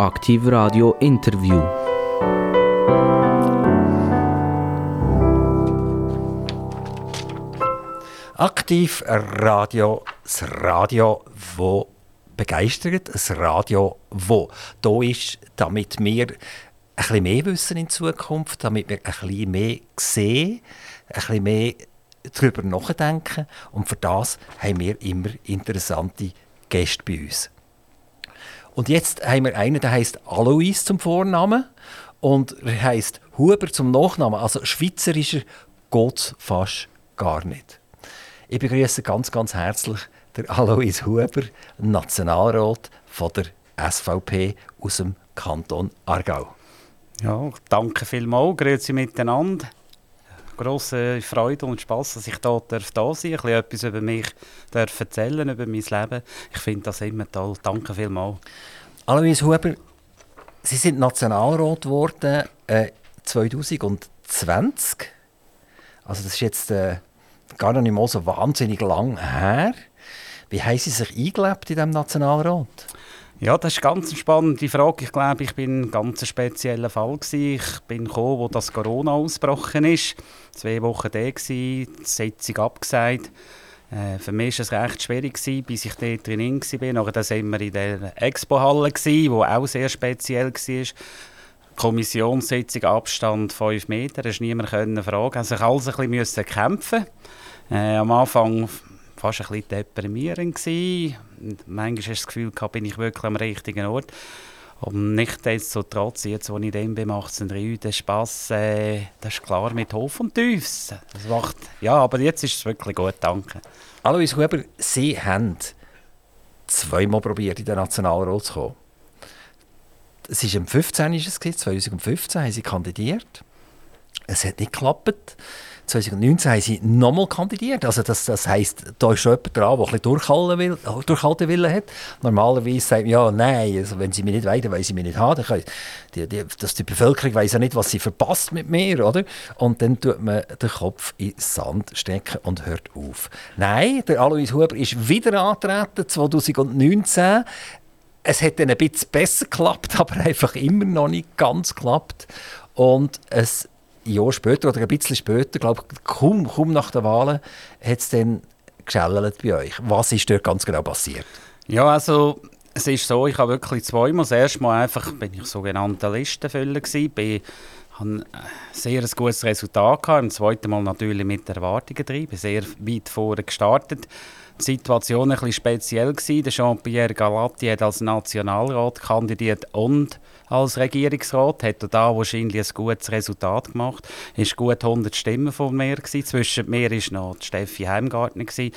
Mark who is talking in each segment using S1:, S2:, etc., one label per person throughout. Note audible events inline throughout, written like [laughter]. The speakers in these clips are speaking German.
S1: Aktiv Radio Interview.
S2: Aktiv Radio, das Radio, wo begeistert, das Radio, wo da ist, damit wir ein bisschen mehr wissen in Zukunft, damit wir ein bisschen mehr sehen, ein bisschen mehr darüber nachdenken und für das haben wir immer interessante Gäste bei uns. Und jetzt haben wir einen, der heißt Alois zum Vornamen und er heißt Huber zum Nachnamen. Also schweizerischer geht fast gar nicht. Ich begrüße ganz, ganz herzlich der Alois Huber, Nationalrat von der SVP aus dem Kanton Aargau.
S3: Ja, danke vielmals, grüezi miteinander. Grosse Freude und Spass, dass ich hier darf da sein darf, ein bisschen etwas über mich darf erzählen, über mein Leben. Ich finde das immer toll. Danke vielmals.
S2: Alois Huber, Sie sind Nationalrat geworden äh, 2020. Also das ist jetzt äh, gar nicht mal so wahnsinnig lang her. Wie haben Sie sich eingelebt in diesem Nationalrat?
S3: Ja, das ist ganz eine spannende Frage. Ich glaube, ich bin ein ganz spezieller Fall gewesen. Ich bin gekommen, wo das Corona ausgebrochen ist. Zwei Wochen da gewesen, die Sitzung abgesagt. Äh, für mich war es recht schwierig, gewesen, bis ich dort drin war. Nachher sind wir in der Expo-Halle, die auch sehr speziell war. Kommissionssitzung, Abstand 5 Meter, da niemand können fragen. Also ich alles ein bisschen kämpfen. Äh, am Anfang fast ein bisschen deprimierend gewesen. Manchmal hast du das Gefühl gehabt, bin ich wirklich am richtigen Ort. Und nicht so trotz, jetzt wo ich dem bin, macht es der Spass. Äh, das ist klar mit Hof und Tiefs. Das macht, ja, aber jetzt ist es wirklich gut, danke.
S2: Alois Huber, Sie haben zweimal probiert, in den Nationalrat zu kommen. Es war am 15. Ist es 2015 haben Sie kandidiert. Es hat nicht geklappt. 2019 haben sie nochmal kandidiert. Also das, das heisst, da ist schon jemand dran, der ein durchhalten will, durchhalten hat. Normalerweise sagt man, ja, nein, also wenn sie mich nicht wollen, weil sie mich nicht haben. Dann die, die, dass die Bevölkerung weiß ja nicht, was sie verpasst mit mir, oder? Und dann tut man den Kopf in den Sand stecken und hört auf. Nein, der Alois Huber ist wieder angetreten, 2019. Es hat dann ein bisschen besser geklappt, [laughs] aber einfach immer noch nicht ganz geklappt. Und es Jahr später oder ein bisschen später, glaube kaum, kaum nach den Wahlen, hat es dann geschält bei euch. Was ist dort ganz genau passiert?
S3: Ja, also es ist so, ich habe wirklich zweimal, das erste Mal einfach bin ich sogenannter Listenfüller gewesen, bin, habe ein sehr gutes Resultat gehabt, im zweiten Mal natürlich mit Erwartungen drin, bin sehr weit vorne gestartet die Situation ein bisschen speziell Jean-Pierre Galatti hat als Nationalrat kandidiert und als Regierungsrat, hat da wahrscheinlich ein gutes Resultat gemacht. Es war gut 100 Stimmen von mir. Gewesen. Zwischen mir war noch Steffi Heimgartner. Gewesen.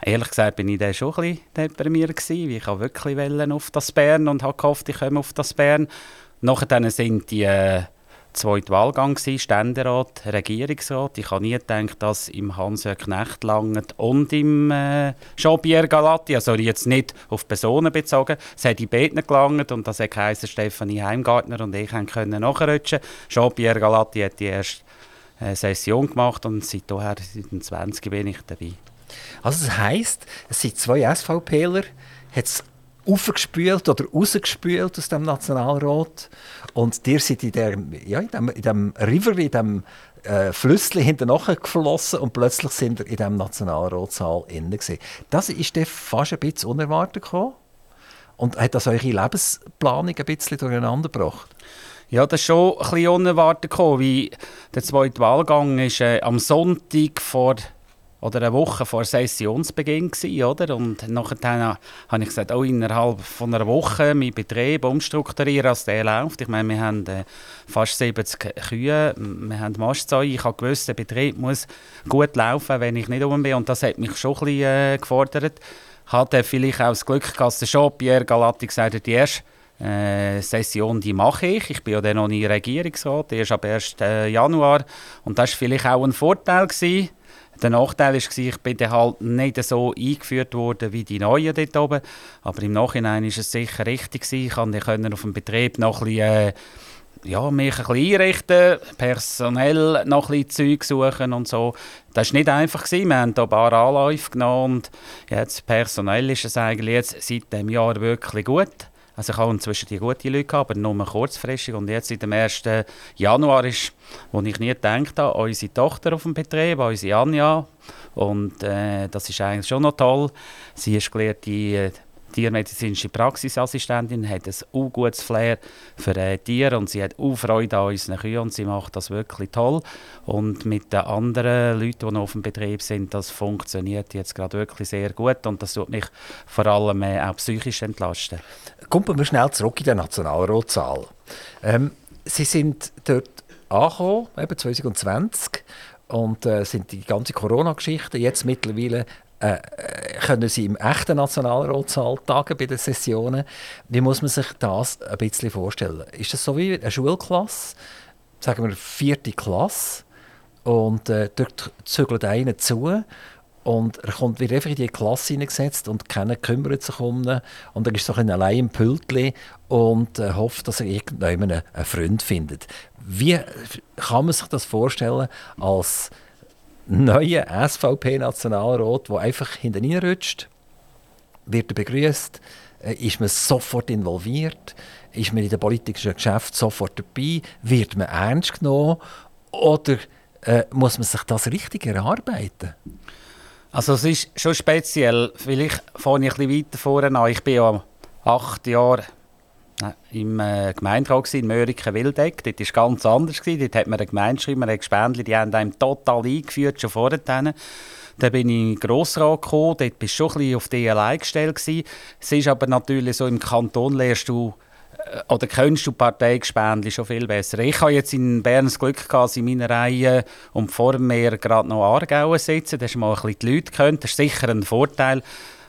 S3: Ehrlich gesagt bin ich dann schon ein bisschen deprimiert gewesen, ich wollte wirklich auf das Bern und habe gehofft, ich komme auf das Bern. Nachher sind die äh, zweite Wahlgang, Ständerat, Regierungsrat. Ich habe nie gedacht, dass im Hans-Jörg Knecht langt und im äh, Jean-Pierre Galatti, also jetzt nicht auf Personen bezogen, es hat in beiden gelangt und das heisst Stefanie Heimgartner und ich können nachrutschen. Jean-Pierre Galatti hat die erste äh, Session gemacht und seither, seit dem 20 bin ich dabei.
S2: Also das heisst, es sind zwei SVPler, hat aufgespült oder rausgespült aus dem Nationalrat. Und dir seid in, der, ja, in, dem, in dem River, in dem äh, Flüssli hinterher geflossen und plötzlich sind wir in diesem Nationalratssaal innen. Das ist fast ein bisschen unerwartet gekommen. Und hat das eure Lebensplanung ein bisschen durcheinander gebracht?
S3: Ja, das ist schon ein bisschen unerwartet gekommen, weil der zweite Wahlgang ist äh, am Sonntag vor oder eine Woche vor Sessionsbeginn gewesen, oder? Und nachher habe ich gesagt, oh, innerhalb von einer Woche meinen Betrieb umstrukturieren, als der läuft. Ich meine, wir haben äh, fast 70 Kühe, wir haben Mastzeuge. Ich habe gewusst, der Betrieb muss gut laufen, wenn ich nicht um bin. Und das hat mich schon ein bisschen äh, gefordert. Hatte vielleicht auch das Glück, dass der schon Pierre Galatti gesagt hat, die erste äh, Session, die mache ich. Ich bin ja dann noch nie Regierungsrat, erst ab 1. Äh, Januar. Und das war vielleicht auch ein Vorteil gewesen, der Nachteil war, ich bin halt nicht so eingeführt worden wie die Neuen dort oben. Aber im Nachhinein war es sicher richtig. Ich konnte auf dem Betrieb noch ein bisschen, äh, ja, mich ein bisschen einrichten, personell noch ein bisschen Zeug suchen und so. Das war nicht einfach. Wir haben hier ein paar Anläufe genommen und jetzt personell ist es eigentlich jetzt seit dem Jahr wirklich gut. Also ich habe inzwischen die gute Leute gehabt, aber nur kurzfristig. Und jetzt seit dem 1. Januar ist, wo ich nie gedacht habe, unsere Tochter auf dem Betrieb, unsere Anja. Und äh, das ist eigentlich schon noch toll. Sie ist gelehrte äh, tiermedizinische Praxisassistentin, hat ein auch gutes Flair für äh, Tiere und sie hat auch Freude an unseren Kühen und sie macht das wirklich toll. Und mit den anderen Leuten, die noch auf dem Betrieb sind, das funktioniert jetzt gerade wirklich sehr gut und das tut mich vor allem äh, auch psychisch entlasten.
S2: Kommen wir schnell zurück in den Nationalratssaal. Ähm, sie sind dort angekommen, eben 2020, und äh, sind die ganze Corona-Geschichte jetzt mittlerweile äh, können sie im echten Nationalratssaal tagen bei den Sessionen. Wie muss man sich das ein bisschen vorstellen? Ist das so wie eine Schulklasse, sagen wir vierte Klasse, und äh, dort zügelt einer zu und er kommt, wird einfach in die Klasse hineingesetzt und keiner kümmert sich um ihn. Und er ist so ein allein im Pültli und äh, hofft, dass er irgendjemanden einen Freund findet. Wie kann man sich das vorstellen als neuen SVP-Nationalrat, der einfach hinten rutscht, wird er begrüßt, äh, ist man sofort involviert, ist man in den politischen Geschäften sofort dabei, wird man ernst genommen oder äh, muss man sich das richtig erarbeiten?
S3: Also es ist schon speziell, vielleicht fange ich ein bisschen weiter vorne an. Ich bin ja acht Jahre im äh, Gemeinderat in Mörike-Wildeck. Dort war es ganz anders. Gewesen. Dort hat man eine Gemeindeschreiber, ein Gespendli, die haben einem total eingeführt, schon vorher. Dann bin ich in Grossrat gekommen, dort bist du schon ein bisschen auf die allein gestellt. Gewesen. Es ist aber natürlich so, im Kanton lernst du äh, oder kennst du Parteigespendli schon viel besser. Ich habe jetzt in Bern das Glück gehabt, in meiner Reihe und vor mir gerade noch Aargau sitzen. Da hast du mal ein bisschen die Leute gehört. Das ist sicher ein Vorteil.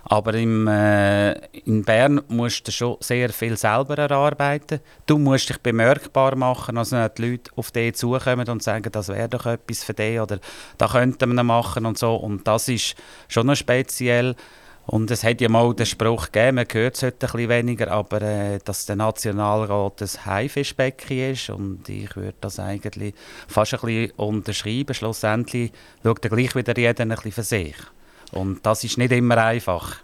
S3: Aber im, äh, in Bern musst du schon sehr viel selber erarbeiten. Du musst dich bemerkbar machen, also die Leute auf dich zukommen und sagen, das wäre doch etwas für dich oder da könnte man machen und so. Und das ist schon noch speziell. Und es hat ja mal den Spruch gegeben, man hört es heute ein bisschen weniger, aber äh, dass der Nationalrat ein Haifischbecken ist und ich würde das eigentlich fast ein bisschen unterschreiben. Schlussendlich schaut er gleich wieder jeder ein bisschen für sich. Und das ist nicht immer einfach.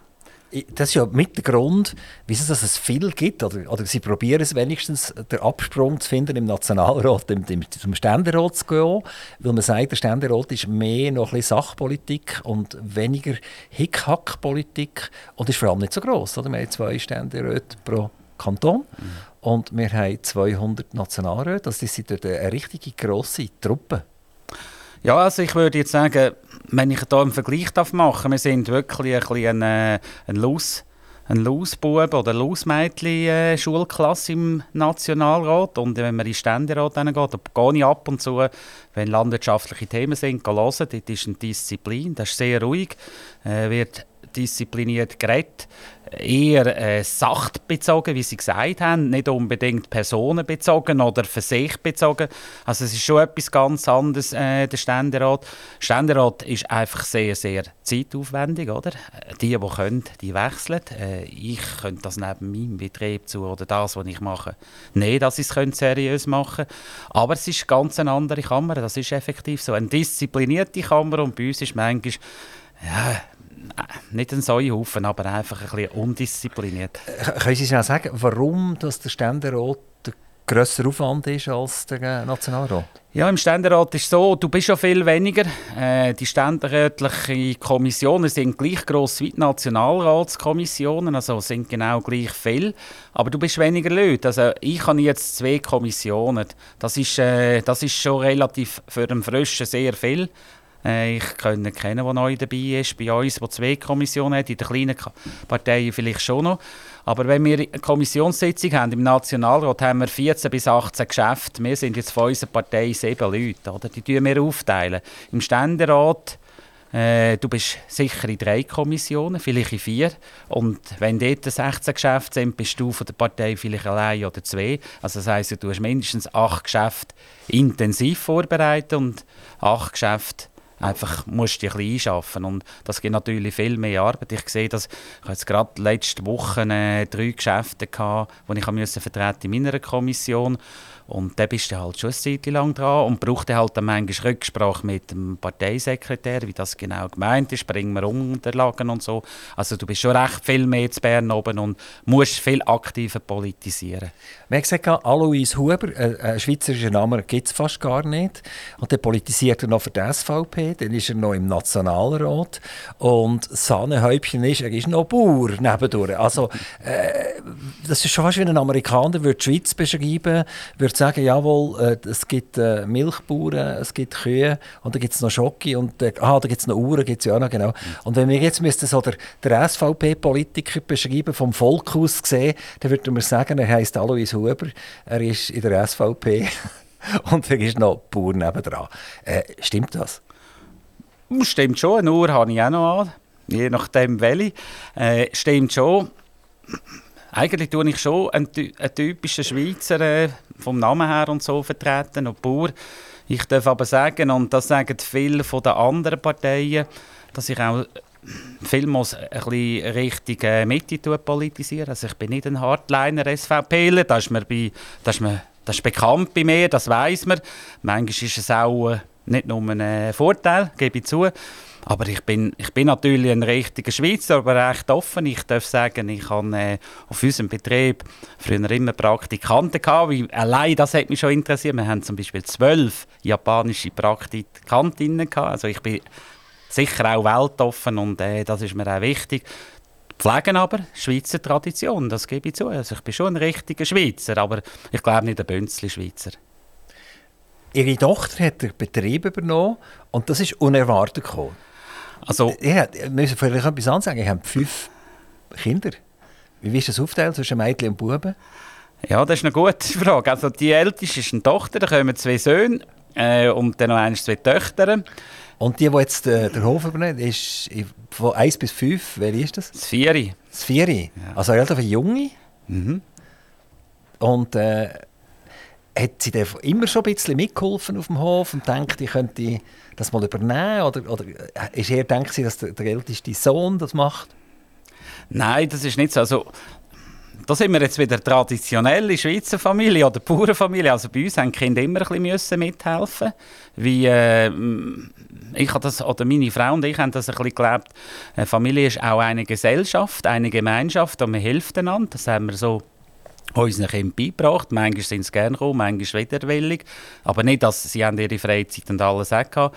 S2: Das ist ja mit der Grund, wieso dass es viel gibt. Oder, oder sie probieren es wenigstens, den Absprung zu finden im Nationalrat, dem, dem, zum Ständerat zu gehen. Weil man sagt, der Ständerat ist mehr noch ein Sachpolitik und weniger Hickhack-Politik. Und ist vor allem nicht so gross. Oder? Wir haben zwei Ständeräte pro Kanton. Mhm. Und wir haben 200 Nationalräte. Also das sind eine richtige grosse Truppe.
S3: Ja, also ich würde jetzt sagen, wenn ich da einen Vergleich darf, wir sind wirklich ein bisschen ein, ein Los ein Lausbub oder Lausmädchen-Schulklasse im Nationalrat. Und wenn man in den Ständerat geht, gehe ich ab und zu, wenn landwirtschaftliche Themen sind, hören. Dort ist eine Disziplin, das ist sehr ruhig, äh, wird diszipliniert geredet eher äh, sachbezogen, wie Sie gesagt haben, nicht unbedingt personenbezogen oder für sich bezogen. Also es ist schon etwas ganz anderes, äh, der Ständerat. Der Ständerat ist einfach sehr, sehr zeitaufwendig, oder? Die, die können, die wechseln. Äh, ich könnte das neben meinem Betrieb zu oder das, was ich mache, nicht, dass ich es seriös machen könnte. Aber es ist ganz eine andere Kammer, das ist effektiv so. Eine disziplinierte Kammer und bei uns ist manchmal ja, nicht ein Säuhaufen, aber einfach ein bisschen undiszipliniert.
S2: Äh, können Sie schnell sagen, warum dass der Ständerat der grösser Aufwand ist als der Nationalrat?
S3: Ja, im Ständerat ist es so, du bist schon viel weniger. Äh, die ständerätlichen Kommissionen sind gleich gross wie die Nationalratskommissionen, also sind genau gleich viel. Aber du bist weniger Leute. Also ich habe jetzt zwei Kommissionen. Das ist, äh, das ist schon relativ für einen Frischen sehr viel. Äh, ich kenne keinen, der neu dabei ist. Bei uns, der zwei Kommissionen hat, in den kleinen Parteien vielleicht schon noch. Aber wenn wir eine Kommissionssitzung haben im Nationalrat, haben wir 14 bis 18 Geschäfte. Wir sind jetzt von unserer Partei sieben Leute. Oder? Die teilen wir aufteilen. Im Ständerat äh, du bist sicher in drei Kommissionen, vielleicht in vier. Und wenn dort 16 Geschäfte sind, bist du von der Partei vielleicht allein oder zwei. Also das heisst, du hast mindestens acht Geschäfte intensiv vorbereitet und acht Geschäfte einfach musst du dich ein bisschen einschaffen und das gibt natürlich viel mehr Arbeit. Ich sehe dass ich jetzt gerade letzte Woche äh, drei Geschäfte gehabt, die ich musste vertreten in meiner Kommission und da bist du halt schon eine Zeit lang dran und braucht halt dann manchmal Rücksprache mit dem Parteisekretär, wie das genau gemeint ist, bringen wir Unterlagen und so. Also du bist schon recht viel mehr zu Bern oben und musst viel aktiver politisieren.
S2: Man hat gesagt, Alois Huber, äh, ein schweizerischer Name gibt es fast gar nicht. Und dann politisiert er noch für die SVP, dann ist er noch im Nationalrat. Und Sahnehäubchen ist, er ist noch Bauer nebendurch. Also, äh, das ist schon fast wie ein Amerikaner würde die Schweiz beschreiben, würde sagen, jawohl, äh, es gibt äh, Milchbauern, es gibt Kühe und dann gibt es noch Schocke und äh, ah, da gibt es noch Uhren, gibt es ja auch noch, genau. Und wenn wir jetzt müssten so der, der SVP-Politiker beschreiben, vom Volk aus gesehen, dann würden wir sagen, er heisst Alois Huber Huber, er ist in der SVP [laughs] und er ist noch Bauer nebendran. Äh, stimmt das?
S3: Stimmt schon, eine Uhr habe ich auch noch an, je nachdem welche. Äh, stimmt schon. Eigentlich tue ich schon einen, einen typischen Schweizer äh, vom Namen her und so vertreten, und Bauer. Ich darf aber sagen, und das sagen viele von den anderen Parteien, dass ich auch viel muss ein bisschen Richtung äh, Mitte politisieren. Also ich bin nicht ein Hardliner SVPler, das ist mir bei, das ist mir, das ist bekannt bei mir, das weiß man. Manchmal ist es auch äh, nicht nur ein äh, Vorteil, gebe ich zu. Aber ich bin, ich bin natürlich ein richtiger Schweizer, aber recht offen. Ich darf sagen, ich habe äh, auf unserem Betrieb früher immer Praktikanten gehabt. Wie, allein das hat mich schon interessiert. Wir haben zum Beispiel zwölf japanische Praktikantinnen gehabt. Also ich bin sicher auch weltoffen und äh, das ist mir auch wichtig. Pflegen aber Schweizer Tradition, das gebe ich zu. Also ich bin schon ein richtiger Schweizer, aber ich glaube nicht ein Bünzli-Schweizer.
S2: Ihre Tochter hat den Betrieb übernommen und das ist unerwartet gekommen. Also, ja, wir müssen vielleicht etwas ansagen. Ich habe fünf Kinder. Wie ist das aufgeteilt zwischen Mädchen und Buben?
S3: Ja, das ist eine gute [laughs] Frage. Also die älteste ist eine Tochter, da kommen zwei Söhne äh, und dann noch eine, zwei Töchter.
S2: Und die, die jetzt äh, den Hof übernehmen, ist von 1 bis 5, wer ist das?
S3: Das Vieri.
S2: Das Vieri? Ja. Also relativ junge. Mhm. Und äh, hat sie immer schon ein bisschen mitgeholfen auf dem Hof und denkt, ich könnte das mal übernehmen? Oder, oder äh, ist eher, denkt sie, dass der, der älteste Sohn das macht?
S3: Nein, das ist nicht so. Also, da sind wir jetzt wieder traditionelle Schweizer Familie oder Bauernfamilie. Also bei uns haben die Kinder immer ein bisschen mithelfen wie äh, ich das, oder meine Frau und ich haben das ein bisschen gelebt. Eine Familie ist auch eine Gesellschaft, eine Gemeinschaft und man hilft einander. Das haben wir so unseren Kindern beigebracht. Manchmal sind sie gerne gekommen, manchmal widerwillig. Aber nicht, dass sie ihre Freizeit und alles auch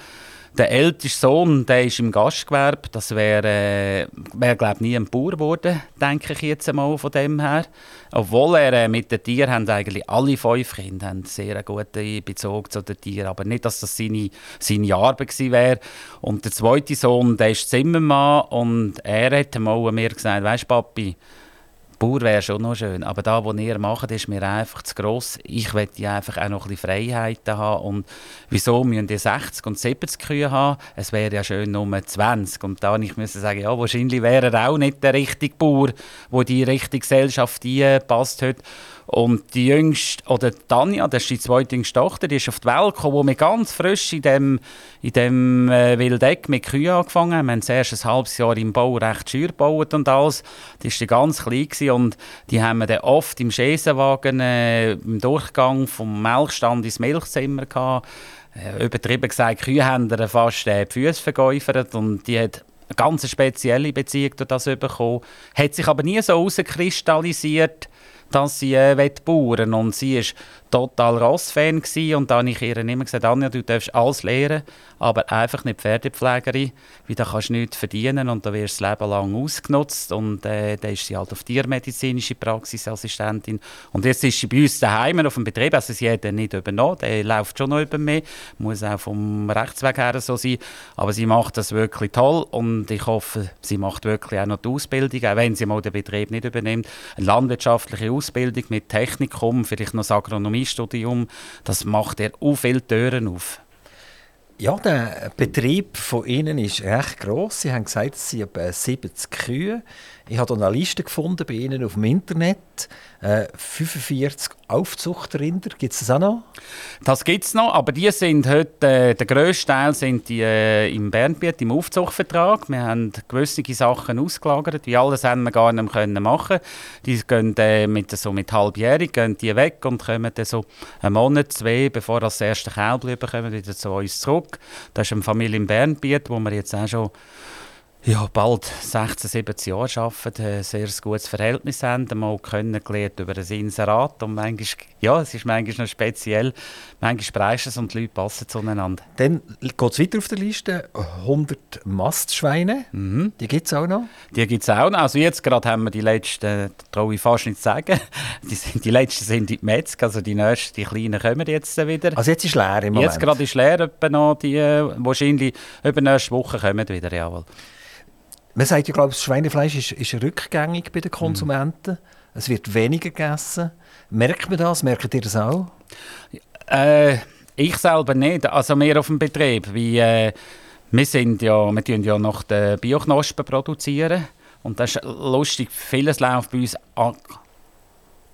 S3: der älteste Sohn, der ist im Gastgewerbe. Das wäre, äh, wär, glaube nie ein Bauer geworden, denke ich jetzt einmal von dem her. Obwohl er äh, mit den Tieren haben eigentlich alle fünf Kinder haben sehr guten Bezug zu den Tieren, aber nicht, dass das seine, seine Arbeit gewesen wäre. Und der zweite Sohn, der ist Zimmermann und er hat mal mir gesagt, weißt Papi, Bauer wäre schon noch schön, aber da, was ihr macht, ist mir einfach zu gross. Ich möchte einfach auch noch ein bisschen Freiheiten haben und wieso müssen die 60 und 70 Kühe haben? Es wäre ja schön nur 20 und da ich müsste sagen, ja, wahrscheinlich wäre er auch nicht der richtige Bauer, wo die richtige Gesellschaft passt hat. Und die jüngste, oder Tanja, das ist die zweite jüngste Tochter, die ist auf die Welt gekommen, wo wir ganz frisch in dem, in dem äh, Wildeck mit Kühen angefangen haben. Wir haben zuerst ein halbes Jahr im Bau recht schür gebaut und alles. Die war ganz klein gewesen und die haben wir dann oft im Schäsenwagen äh, im Durchgang vom Melkstand ins Milchzimmer gehabt. Äh, übertrieben gesagt, Kühe haben fast äh, die Füße vergeufert und die hat eine ganz spezielle Beziehung durch das bekommen. Hat sich aber nie so herauskristallisiert, dass sie äh, bauern und sie ist total Rossfan und dann habe ich ihr immer gesagt, Anja, du darfst alles lernen, aber einfach nicht Pferdepflegerin, weil da kannst du nichts verdienen und da wirst du das Leben lang ausgenutzt und äh, dann ist sie halt auf tiermedizinische Praxisassistentin und jetzt ist sie bei uns daheim auf dem Betrieb, also sie hat den nicht übernommen, der läuft schon noch über mich, muss auch vom Rechtsweg her so sein, aber sie macht das wirklich toll und ich hoffe, sie macht wirklich auch noch die Ausbildung, auch wenn sie mal den Betrieb nicht übernimmt, eine landwirtschaftliche Ausbildung mit Technikum, vielleicht noch das Agronomiestudium, das macht er auch viele Türen auf.
S2: Ja, der Betrieb von Ihnen ist recht gross. Sie haben gesagt, es sind etwa 70 Kühe. Ich habe eine Liste gefunden bei Ihnen auf dem Internet. Äh, 45 Aufzuchtrinder, gibt es das auch noch?
S3: Das gibt es noch, aber die sind heute, äh, der grösste Teil sind die äh, im Bernbiet, im Aufzuchtvertrag. Wir haben gewisse Sachen ausgelagert, wie alles haben wir gar nicht mehr machen Die gehen äh, mit, so mit halbjährig gehen die weg und kommen dann so einen Monat, zwei, bevor das erste Kälbchen bekommen, wieder zu uns zurück. Das ist eine Familie im Bernbiet, wo wir jetzt auch schon ja, bald 16, 17 Jahre arbeiten, ein sehr gutes Verhältnis haben, mal kennengelernt über ein Inserat und manchmal, ja, es ist manchmal noch speziell, manchmal preist es und die Leute passen zueinander.
S2: Dann geht es weiter auf der Liste, 100 Mastschweine, mhm. die gibt es auch noch?
S3: Die gibt es auch noch, also jetzt gerade haben wir die letzten, traue ich fast nicht zu sagen, [laughs] die, sind, die letzten sind in Metzg, also die nächsten, die kleinen kommen jetzt wieder.
S2: Also jetzt ist leer im Moment?
S3: Jetzt gerade ist leer, etwa noch, die äh, wahrscheinlich über nächste Woche kommen wieder, jawohl.
S2: Man sagt ja, glaube das Schweinefleisch ist, ist rückgängig bei den Konsumenten. Mhm. Es wird weniger gegessen. Merkt man das? Merkt ihr das auch?
S3: Äh, ich selber nicht. Also mehr auf dem Betrieb. Wie, äh, wir, sind ja, wir tun ja noch die Bioknospen produzieren. Und das ist lustig. Vieles läuft bei uns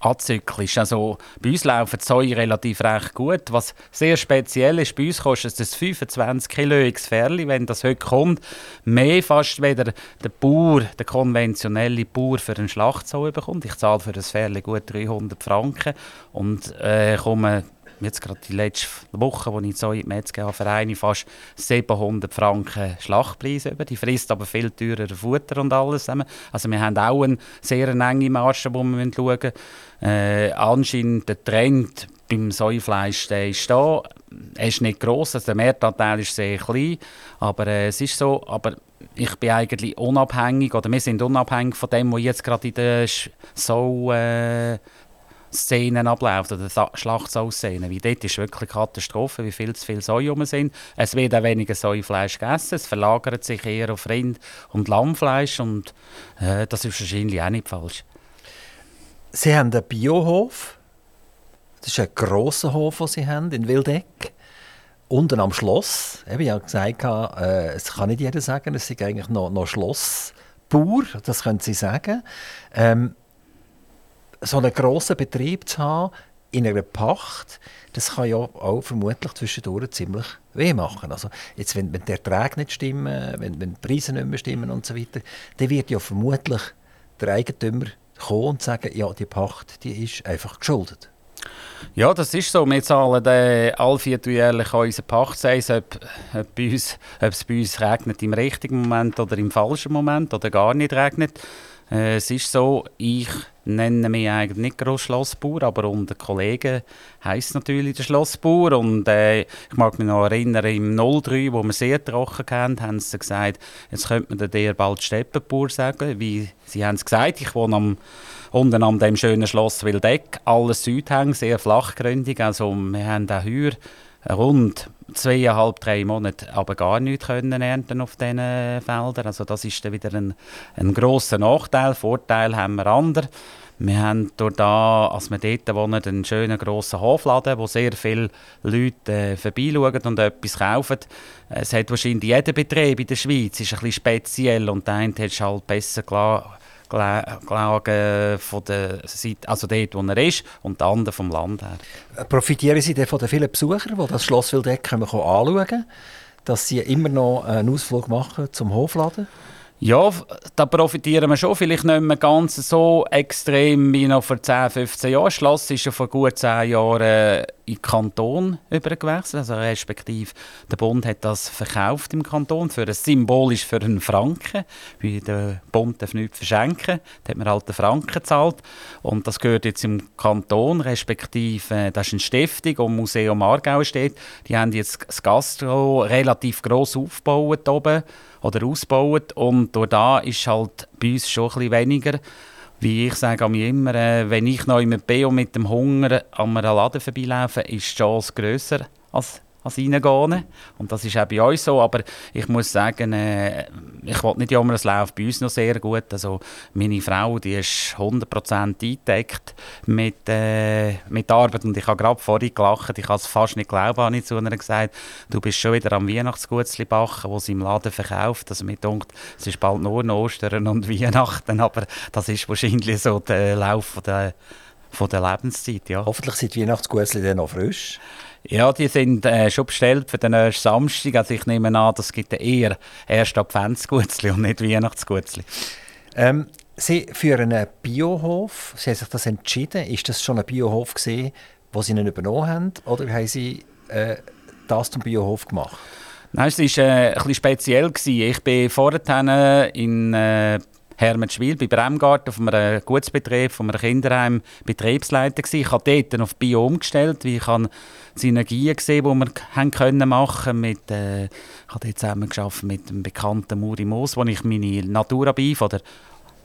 S3: azyklisch. Also bei uns laufen die Säue relativ recht gut. Was sehr speziell ist, bei uns kostet es 25 Kilo Fährli, wenn das heute kommt, mehr fast weder der Bauer, der konventionelle Bauer für einen Schlachtsau bekommt. Ich zahle für das Fährli gut 300 Franken und äh, komme jetzt gerade die letzte Woche, als ich so in Metzger habe, für eine fast 700 Franken Schlachtpreis über. Die frisst aber viel teurer Futter und alles. Also wir haben auch eine sehr enge Marge, wo wir schauen müssen. Äh, anscheinend der Trend beim Säufleisch der ist da. Er ist nicht gross, also der Mehrteil ist sehr klein, aber äh, es ist so. Aber ich bin eigentlich unabhängig, oder wir sind unabhängig von dem, was jetzt gerade in der Sau... Äh, Szenen abläuft oder Schlachtsaus-Szenen. Wie dort ist wirklich Katastrophe, wie viel zu viel Säue rum sind. Es wird auch weniger Säufleisch gegessen, es verlagert sich eher auf Rind- und Lammfleisch und äh, das ist wahrscheinlich auch nicht falsch.
S2: Sie haben einen Biohof. Das ist ein grosser Hof, den Sie haben in Wildeck. Unten am Schloss. Ich habe gesagt, äh, es kann nicht jeder sagen, es ist eigentlich noch, noch Schlossbauer. Das können Sie sagen. Ähm, so einen grossen Betrieb zu haben, in einer Pacht, das kann ja auch vermutlich zwischendurch ziemlich weh machen. Also jetzt, wenn, wenn die Erträge nicht stimmen, wenn, wenn die Preise nicht mehr stimmen und so weiter, dann wird ja vermutlich der Eigentümer kommen und sagen, ja, die Pacht, die ist einfach geschuldet.
S3: Ja, das ist so. Wir zahlen äh, alle vierteljährlich unsere Pacht, sei es, ob, ob, ob es bei uns regnet im richtigen Moment oder im falschen Moment oder gar nicht regnet. Äh, es ist so, ich nenne mich eigentlich nicht groß Schlossbauer, aber unter Kollegen heisst natürlich der Schlossbauer. Und äh, ich mag mich noch erinnern, im 03, wo wir sehr trocken hatten, haben sie gesagt, jetzt könnte man dir bald Steppenbauer sagen. Wie, sie haben es gesagt, ich wohne am, unten an dem schönen Schloss Wildeck, alles Südhang, sehr flachgründig. Also wir haben auch Heuer rund zweieinhalb, drei Monate aber gar nichts können ernten auf diesen Feldern. Also das ist dann wieder ein, ein grosser Nachteil. Vorteil haben wir andere. Wir haben dort da, als wir dort wohnen, einen schönen grossen Hofladen, wo sehr viele Leute äh, vorbeischauen und etwas kaufen. Es hat wahrscheinlich jeder Betrieb in der Schweiz, ist ein bisschen speziell und der eine hat halt besser gelegen gelegen von der Seite, also dort, wo er ist, und der andere vom Land her.
S2: Äh, profitieren Sie denn von den vielen Besuchern, die das Schloss Wildeck anschauen können, dass sie immer noch einen Ausflug machen zum Hofladen?
S3: Ja, da profitieren wir schon. Vielleicht nicht mehr ganz so extrem wie noch vor 10, 15 Jahren. Das Schloss ist ja vor gut 10 Jahren äh, in den Kanton übergewechselt. Also respektive der Bund hat das verkauft im Kanton, für ein, symbolisch für einen Franken. Weil der Bund darf nichts verschenken. Da hat man halt den Franken gezahlt. Und das gehört jetzt im Kanton, respektive äh, das ist eine Stiftung, und Museum Aargau steht. Die haben jetzt das Gastro relativ gross aufgebaut oben oder ausbauen. Und durch da ist halt bei uns schon ein bisschen weniger. Wie ich sage mir immer, äh, wenn ich noch mit und mit dem Hunger an einem Laden vorbeilaufe, ist die Chance grösser als als reingehen. Und das ist auch bei uns so. Aber ich muss sagen, äh, ich will nicht jammern, es läuft bei uns noch sehr gut. Also meine Frau, die ist 100% eingedeckt mit, äh, mit Arbeit. Und ich habe gerade vorhin gelacht, ich kann es fast nicht glauben, habe ich zu ihr gesagt, du bist schon wieder am Weihnachtsgutzli backen, wo sie im Laden verkauft. Also mir denkt, es ist bald nur Ostern und [laughs] Weihnachten, aber das ist wahrscheinlich so der Lauf der, von der Lebenszeit, ja.
S2: Hoffentlich sind die Weihnachtsgutzli dann noch frisch.
S3: Ja, die sind äh, schon bestellt für den nächsten Samstag. Also ich nehme an, das gibt eher erst Adventsgutzli und nicht Weihnachtsgutzli.
S2: Ähm, Sie führen einen Biohof. Sie haben sich das entschieden. Ist das schon ein Biohof gesehen, wo Sie ihn übernommen haben, oder haben Sie äh, das zum Biohof gemacht?
S3: Nein, es war äh, ein bisschen speziell. Gewesen. Ich bin vorher in äh, Hermenschwil bei Bremgarten auf einem Gutsbetrieb, von einem Kinderheim Betriebsleiter gewesen. Ich habe dort auf Bio umgestellt, wie ich habe Synergien gesehen, die wir haben können machen mit, äh, ich habe dort zusammen mit dem bekannten Muri Moos, wo ich meine Naturabeef oder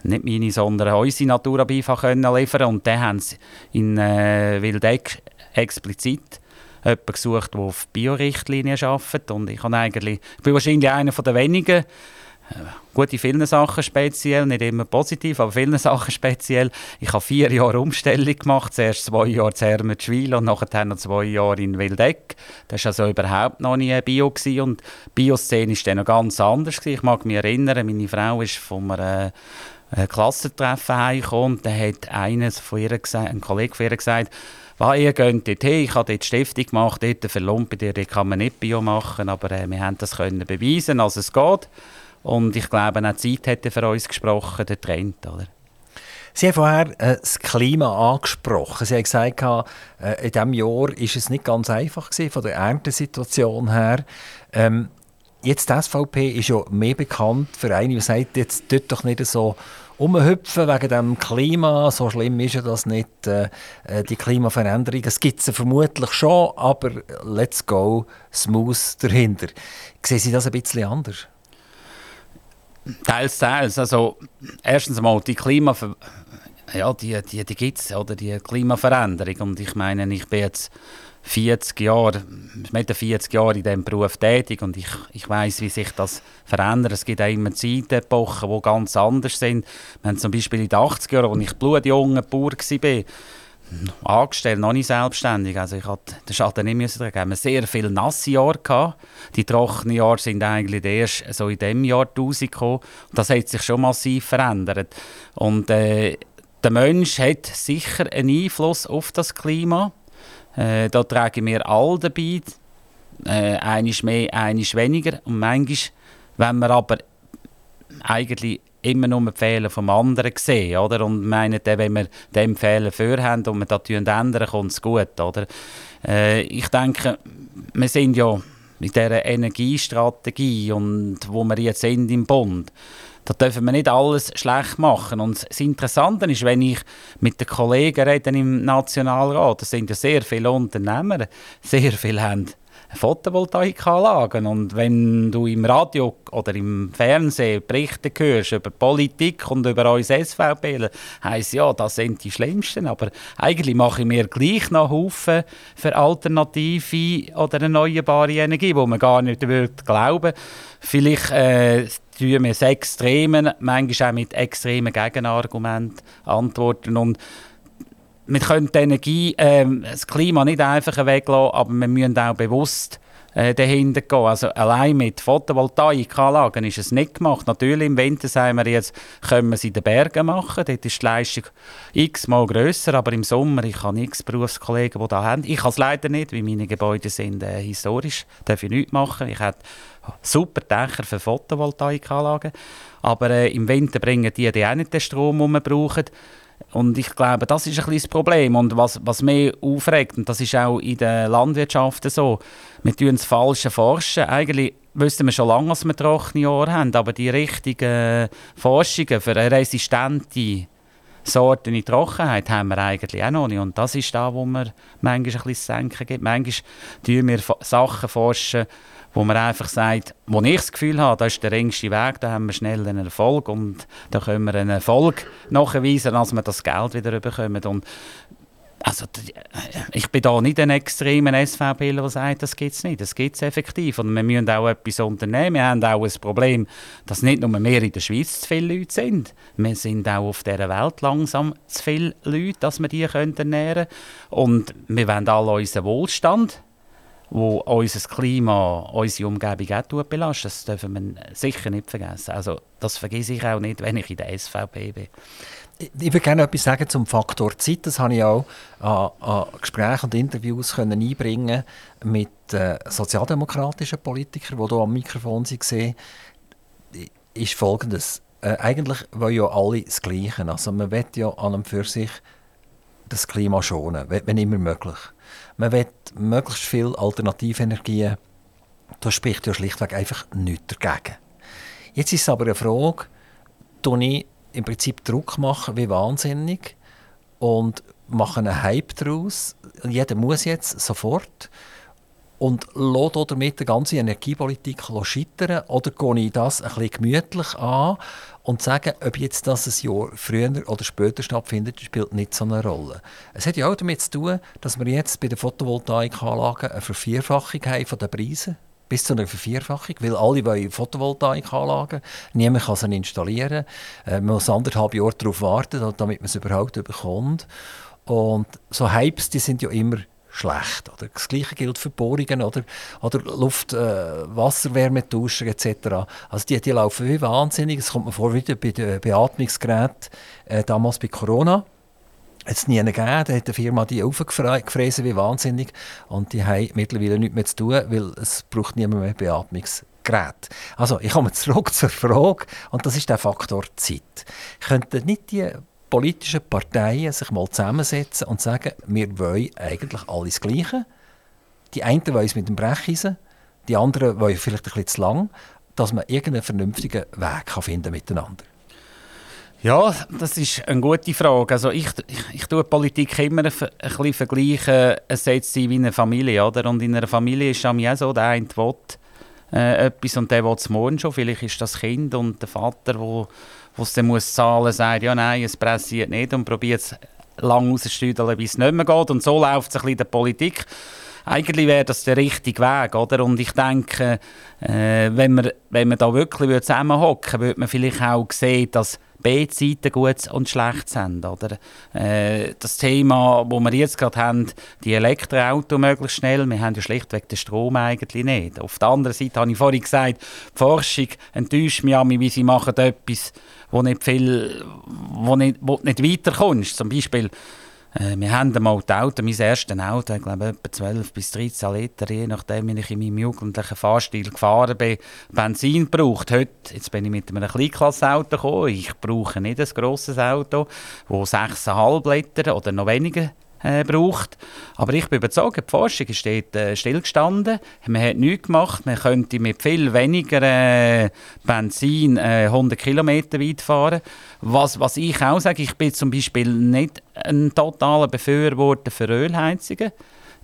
S3: nicht meine, sondern unsere Naturabeef können liefern und dann haben sie in äh, Wildeck explizit jemanden gesucht, der auf Bio-Richtlinien arbeitet und ich, habe eigentlich, ich bin wahrscheinlich einer der wenigen, Gut, in vielen Sachen speziell, nicht immer positiv, aber vielen [laughs] Sachen speziell. Ich habe vier Jahre Umstellung gemacht, zuerst zwei Jahre in Hermenschwil und nachher noch zwei Jahre in Wildeck. Das war also überhaupt noch nie Bio gewesen. und die Bioszene war dann noch ganz anders. Gewesen. Ich mag mich erinnern, meine Frau ist von einem äh, Klassentreffen heimgekommen und dann hat einer von ihr gesagt, ein Kollege von ihr gesagt, was ihr geht dort hin, ich habe dort Stiftung gemacht, dort verlumpt, dort kann man nicht Bio machen, aber äh, wir haben das können beweisen, als es geht. Und ich glaube, auch die Zeit hätte für uns gesprochen, der Trend. Oder?
S2: Sie haben vorher äh, das Klima angesprochen. Sie haben gesagt, äh, in diesem Jahr war es nicht ganz einfach gewesen, von der Erntesituation her. Ähm, jetzt die SVP ist ja mehr bekannt für eine, die sagt, jetzt tut doch nicht so umhüpfen wegen dem Klima. So schlimm ist ja das nicht, äh, äh die Klimaveränderung. Es gibt sie vermutlich schon, aber let's go, smooth dahinter. Sehen Sie das ein bisschen anders?
S3: Teils, teils. Also, erstens mal, die Klimaver ja, die, die, die gibt es, oder die Klimaveränderung. Und ich meine, ich bin jetzt 40 Jahre, mit 40 Jahren in diesem Beruf tätig und ich, ich weiß, wie sich das verändert. Es gibt auch immer Zeitepochen, die ganz anders sind. Wir haben zum Beispiel in den 80er Jahren, als ich blutjunger Bauer war, angestellt, noch nicht selbstständig. Also ich hatte den Schaden nicht müssen tragen. Wir sehr viele nasse Jahre gehabt. Die trockenen Jahre sind eigentlich erst so in diesem Jahr rausgekommen. Das hat sich schon massiv verändert. Und äh, der Mensch hat sicher einen Einfluss auf das Klima. Äh, da tragen wir alle dabei. Äh, einiges mehr, einiges weniger. Und manchmal, wenn wir aber eigentlich immer nur die Fehler vom anderen sehen, oder? Und meinen wenn wir dem Fehler vorhaben und wir das ändern, kommt es gut, oder? Äh, ich denke, wir sind ja mit dieser Energiestrategie und wo wir jetzt sind im Bund, da dürfen wir nicht alles schlecht machen. Und das Interessante ist, wenn ich mit den Kollegen rede im Nationalrat, das sind ja sehr viele Unternehmer, sehr viele haben Photovoltaikanlagen. Und wenn du im Radio oder im Fernsehen Berichte hörst über Politik und über uns SVP, heisst ja, das sind die Schlimmsten. Aber eigentlich mache ich mir gleich noch Haufen für alternative oder erneuerbare Energie, wo man gar nicht würde glauben Vielleicht äh, tun wir es extremen, manchmal auch mit extremen Gegenargumenten antworten. Und wir können die Energie, äh, das Klima nicht einfach weglassen, aber wir müssen auch bewusst äh, dahinter gehen. Also allein mit Photovoltaikanlagen ist es nicht gemacht. Natürlich im Winter sagen wir jetzt, können wir es in den Bergen machen. Dort ist die Leistung x-mal grösser, aber im Sommer, ich habe x Berufskollegen, die da haben. Ich kann es leider nicht, weil meine Gebäude sind äh, historisch, darf ich nichts machen. Ich habe super Dächer für Photovoltaikanlagen, aber äh, im Winter bringen die, die auch nicht den Strom, den wir brauchen. Und ich glaube, das ist ein bisschen das Problem. Und was, was mich aufregt, und das ist auch in der Landwirtschaft so, wir tun das Falsche forschen. Eigentlich wüssten wir schon lange, dass wir trockene Jahre haben, aber die richtigen Forschungen für eine resistente Sorten in Trockenheit haben wir eigentlich auch noch nicht. Und das ist da, wo wir manchmal ein bisschen senken gibt. Manchmal tun wir Sachen forschen, wo man einfach sagt, wo ich das Gefühl habe, das ist der engste Weg, da haben wir schnell einen Erfolg und da können wir einen Erfolg nachweisen, als wir das Geld wieder bekommen. Und also, ich bin da nicht ein extremer SVPler, der sagt, das gibt es nicht. Das gibt es effektiv. Und wir müssen auch etwas unternehmen. Wir haben auch ein Problem, dass nicht nur mehr in der Schweiz zu viele Leute sind. Wir sind auch auf dieser Welt langsam zu viele Leute, dass wir die ernähren können. Und wir wollen alle unseren Wohlstand wo unser Klima, unsere Umgebung auch belastet. Das dürfen wir sicher nicht vergessen. Also das vergesse ich auch nicht, wenn ich in der SVP bin.
S2: Ich würde gerne etwas sagen zum Faktor Zeit. Das habe ich auch an, an Gesprächen und Interviews können einbringen mit äh, sozialdemokratischen Politikern, die hier am Mikrofon waren. Ist folgendes. Äh, eigentlich wollen ja alle das Gleiche. Also man will ja an und für sich das Klima schonen, wenn immer möglich. Man will möglichst viele Alternativenergien. Da spricht ja schlichtweg einfach nichts dagegen. Jetzt ist es aber eine Frage, tue ich im Prinzip Druck machen wie wahnsinnig und mache einen Hype daraus. Jeder muss jetzt sofort und lässt damit die ganze Energiepolitik scheitern oder gehe ich das ein bisschen gemütlich an und sage, ob jetzt das ein Jahr früher oder später stattfindet, spielt nicht so eine Rolle. Es hat ja auch damit zu tun, dass wir jetzt bei den Photovoltaikanlagen eine Vervierfachung haben von den Preisen bis zu einer Vervierfachung, weil alle wollen Photovoltaikanlagen, niemand kann sie installieren, äh, man muss anderthalb Jahre darauf warten, damit man es überhaupt bekommt. Und so Hypes, die sind ja immer schlecht. Oder? Das Gleiche gilt für Bohrungen oder, oder Luft-, äh, Wasserwärmetauschen etc. Also die, die laufen wie wahnsinnig. Es kommt mir vor, wie bei den Beatmungsgeräten äh, damals bei Corona. Es nie gegeben, da hat die Firma die aufgefräst wie wahnsinnig und die haben mittlerweile nichts mehr zu tun, weil es braucht niemand mehr Beatmungsgerät. Also ich komme zurück [laughs] zur Frage und das ist der Faktor Zeit. Könnten nicht die politischen Parteien sich mal zusammensetzen und sagen, wir wollen eigentlich alles Gleiche. Die einen wollen es mit dem Brecheisen, die anderen wollen vielleicht ein bisschen zu lang, dass man irgendeinen vernünftigen Weg kann finden miteinander.
S3: Ja, das ist eine gute Frage. Also ich, ich, ich tue Politik immer ein, bisschen vergleichen, es setzt sie wie eine Familie, oder? Und in einer Familie ist es auch so, der eine will äh, etwas und der will es morgen schon. Vielleicht ist das Kind und der Vater, der es dann muss zahlen sagt, ja nein, es pressiert nicht und probiert es lang rauszustüdeln, bis es nicht mehr geht. Und so läuft es ein bisschen in der Politik. Eigentlich wäre das der richtige Weg, oder? Und ich denke, äh, wenn, wir, wenn wir da wirklich zusammenhocken würde man vielleicht auch sehen, dass beide Seiten gut und schlecht sind. Oder? Äh, das Thema, das wir jetzt gerade haben, die Elektroauto möglichst schnell, wir haben ja schlichtweg den Strom eigentlich nicht. Auf der anderen Seite habe ich vorhin gesagt, die Forschung enttäuscht mich an wie sie machen etwas, wo nicht viel, wo nicht, wo nicht weiterkommst. Zum Beispiel äh, wir haben einmal das Auto, mein erstes Auto, ich glaube etwa 12 bis 13 Liter, je nachdem, wie ich in meinem jugendlichen Fahrstil gefahren bin, Benzin gebraucht. Heute, jetzt bin ich mit einem Kleinklassauto gekommen, ich brauche nicht ein grosses Auto, das 6,5 Liter oder noch weniger äh, braucht. Aber ich bin überzeugt, die Forschung ist dort äh, stillgestanden. Man hat nichts gemacht. Man könnte mit viel weniger äh, Benzin äh, 100 Kilometer weit fahren. Was, was ich auch sage, ich bin zum Beispiel nicht ein totaler Befürworter für Ölheizungen.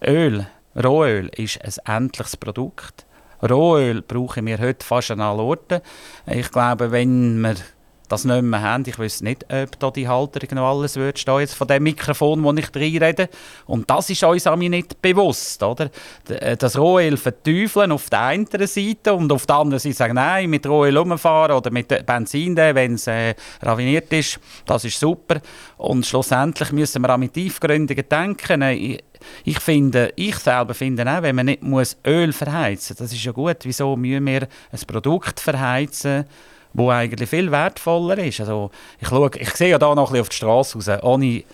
S3: Öl, Rohöl, ist ein endliches Produkt. Rohöl brauchen wir heute fast an allen Orten. Ich glaube, wenn wir das nicht mehr haben. Ich weiß nicht, ob da die Halterung noch alles wird stehen, jetzt von dem Mikrofon, wo ich reinrede. Und das ist uns auch nicht bewusst, oder? Äh, das Rohöl verteufeln auf der einen Seite und auf der anderen Seite sagen, nein, mit Rohöl rumfahren oder mit Benzin, wenn es äh, raviniert ist, das ist super. Und schlussendlich müssen wir auch mit Tiefgründigen denken. Äh, ich, finde, ich selber finde auch, wenn man nicht muss Öl verheizen, das ist ja gut. Wieso müssen wir ein Produkt verheizen? Wo eigentlich viel wertvoller ist. Also ich, schaue, ich sehe ja da noch ein auf die Straße raus. Ohne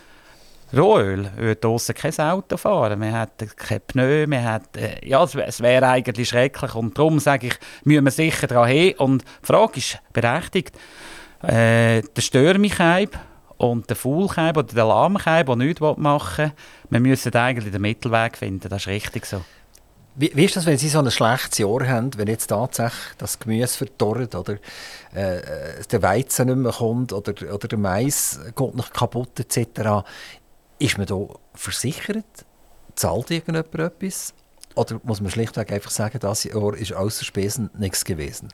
S3: Rohöl würde draussen kein Auto fahren. Man hat keine Pneu, man hat, äh, ja, es, wäre eigentlich schrecklich. Und darum sage ich, müssen wir sicher daran hin. Und die Frage ist berechtigt. Äh, der Störmichheib und der Faulkeib oder der Lahmkeib, der nichts machen will, wir müssen eigentlich den Mittelweg finden. Das ist richtig so.
S2: Wie, wie ist das, wenn Sie so ein schlechtes Jahr haben, wenn jetzt tatsächlich das Gemüse verdorrt oder äh, der Weizen nicht mehr kommt oder, oder der Mais geht noch kaputt etc. Ist man da versichert? Zahlt irgendjemand etwas? Oder muss man schlichtweg einfach sagen, das Jahr ist außer Spesen nichts gewesen?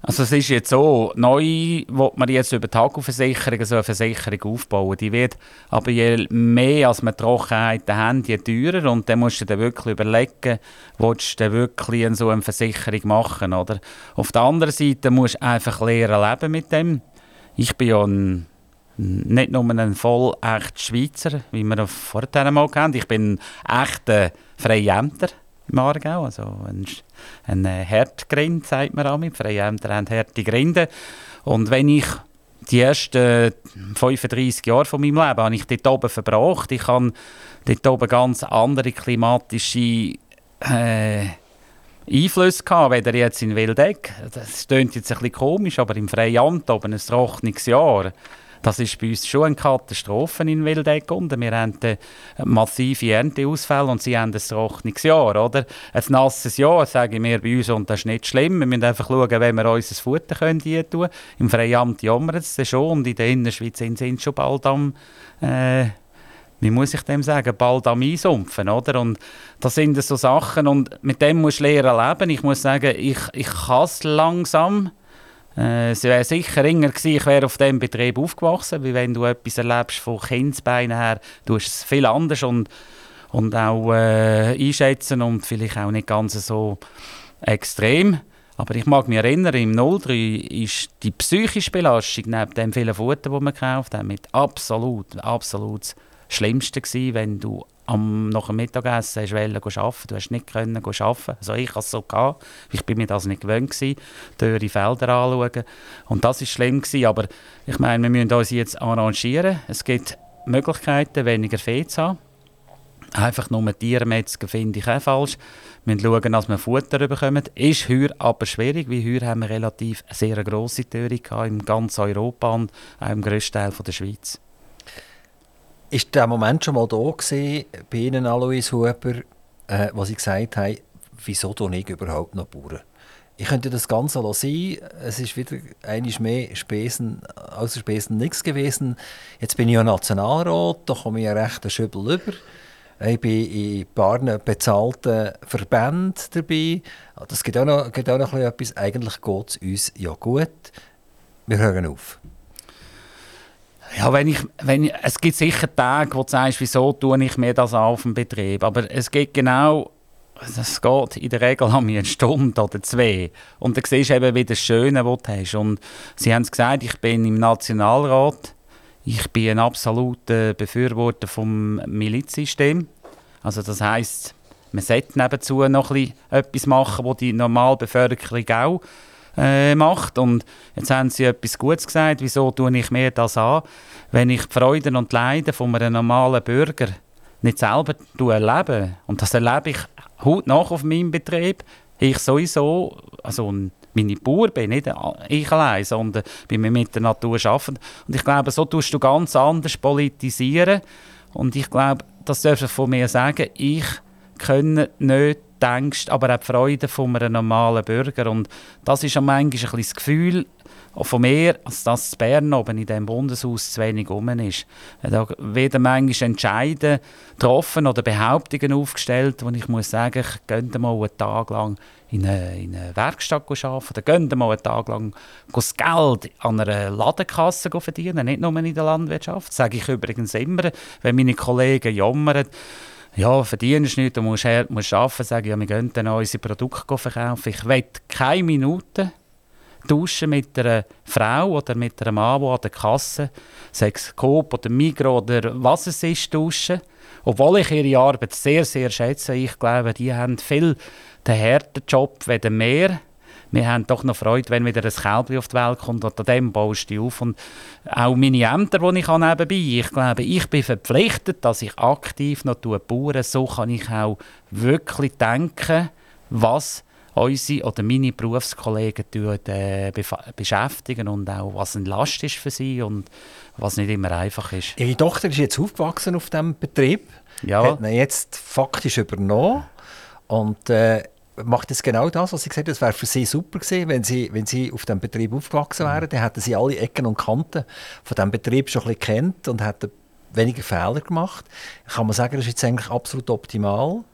S3: Also es ist jetzt so, neu will man jetzt über Tagelversicherungen so eine Versicherung aufbauen. Die wird aber je mehr als wir Trockenheiten haben, je teurer. Und dann musst du dir wirklich überlegen, willst du wirklich so eine Versicherung machen, oder? Auf der anderen Seite musst du einfach lernen leben mit dem. Ich bin ja ein, nicht nur ein voll echt Schweizer, wie wir vorher mal kennen. Ich bin ein echter Freiämter im Aargau, also ein, ein äh, Herdgrind, sagt man auch mit. Freiämter haben harte Grinde. Und wenn ich die ersten 35 Jahre von meinem Leben habe ich dort oben verbracht. Ich habe dort oben ganz andere klimatische äh, Einflüsse gehabt, weder jetzt in Wildeck. Das klingt jetzt ein bisschen komisch, aber im Freiamt oben ein trockenes Jahr das ist bei uns schon eine Katastrophe in Wildeck unten. Wir haben massive Ernteausfälle und sie haben ein trockenes Jahr, oder? Ein nasses Jahr, sagen wir bei uns, und das ist nicht schlimm. Wir müssen einfach schauen, wenn wir unser Futter können tun Im Freiamt jammern es schon und in der Innerschweiz sind sie schon bald am... Äh, wie muss ich dem sagen, bald am Einsumpfen, oder? Und das sind so Sachen und mit dem muss du lernen leben. Ich muss sagen, ich, ich es langsam, äh, es wäre sicher enger gewesen, ich wäre auf diesem Betrieb aufgewachsen, weil wenn du etwas erlebst von Kindsbeinen her, du hast es viel anders und, und auch äh, einschätzen und vielleicht auch nicht ganz so extrem. Aber ich mag mich erinnern, im 03 ist die psychische Belastung neben dem vielen Futter, das wir gekauft haben, mit absolut, absolut das Schlimmste gewesen, wenn du am, nach dem Mittagessen hast arbeiten du hast nicht können arbeiten. Also ich hatte es so, gehabt. ich bin mir das nicht gewöhnt gewesen, die Felder anschauen. Und das war schlimm gewesen, aber ich meine, wir müssen uns jetzt arrangieren. Es gibt Möglichkeiten, weniger Fee zu haben. Einfach nur Tiermetzger finde ich auch falsch. Wir müssen schauen, dass wir Futter bekommen. Ist heuer aber schwierig, weil heuer haben wir relativ sehr grosse Türe in ganz Europa und auch im grössten Teil der Schweiz.
S2: Ist der Moment schon mal da gewesen, bei Ihnen, Alois Huber, äh, wo Sie gesagt haben, wieso tue ich überhaupt noch Bauern? Ich könnte das Ganze sein. Es ist wieder einiges mehr Spesen, außer Spesen nichts gewesen. Jetzt bin ich ja Nationalrat, da komme ich ja recht einen Schübel über. Ich bin in paar bezahlten Verbänden dabei. Das gibt auch noch, gibt auch noch etwas. Eigentlich geht es uns ja gut. Wir hören auf.
S3: Ja, wenn ich, wenn ich, es gibt sicher Tage, wo du sagst, wieso tue ich mir das auf dem Betrieb. Aber es geht genau, das geht in der Regel an mir eine Stunde oder zwei. Und dann siehst du eben, wie das Schöne, was du hast. Und sie haben es gesagt, ich bin im Nationalrat. Ich bin ein absoluter Befürworter vom Milizsystem. Also das heisst, man sollte nebenzu noch etwas machen, was die Normalbevölkerung auch äh, macht. Und jetzt haben Sie etwas Gutes gesagt, wieso tue ich mir das an, wenn ich die Freuden und Leiden von einem normalen Bürger nicht selber erlebe. Und das erlebe ich heute nach auf meinem Betrieb. Ich sowieso, also meine Bauern bin nicht ich allein, sondern bin mit der Natur arbeiten. Und ich glaube, so tust du ganz anders politisieren. Und ich glaube, das ich von mir sagen, ich kann nicht denkst, aber auch die Freude von einem normalen Bürger. Und das ist manchmal ein bisschen das Gefühl von mir, dass Bern oben in diesem Bundeshaus zu wenig rum ist. Da werden manchmal Entscheidungen getroffen oder Behauptungen aufgestellt, wo ich muss sagen, ich könnte mal einen Tag lang in eine, in eine Werkstatt arbeiten oder könnte mal einen Tag lang das Geld an einer Ladenkasse verdienen, nicht nur in der Landwirtschaft. Das sage ich übrigens immer, wenn meine Kollegen jammern, ja, verdienst nicht, du musst, her, musst arbeiten, sagen, ja, wir gehen dann unsere Produkte verkaufen. Ich will keine Minute tauschen mit einer Frau oder mit einem Mann, der an der Kasse, sei es Coop oder Migros oder was es ist, tauschen. Obwohl ich ihre Arbeit sehr, sehr schätze. Ich glaube, die haben viel den harten Job, weder mehr wir haben doch noch Freude, wenn wieder ein Kälbchen auf die Welt kommt und an dem baust du auf. Und auch meine Ämter, die ich habe nebenbei, ich glaube, ich bin verpflichtet, dass ich aktiv noch bauen So kann ich auch wirklich denken, was unsere oder meine Berufskollegen tun, äh, beschäftigen und auch was eine Last ist für sie und was nicht immer einfach ist.
S2: Ihre Tochter ist jetzt aufgewachsen auf diesem Betrieb, ja. hat ihn jetzt faktisch übernommen und äh, macht jetzt genau das, was sie gesagt hat. Es wäre für sie super gewesen, wenn sie, wenn sie auf dem Betrieb aufgewachsen wären. Mhm. Dann hätten sie alle Ecken und Kanten von dem Betrieb schon ein bisschen kennt und hätten weniger Fehler gemacht. Kann man sagen, das ist jetzt eigentlich absolut optimal.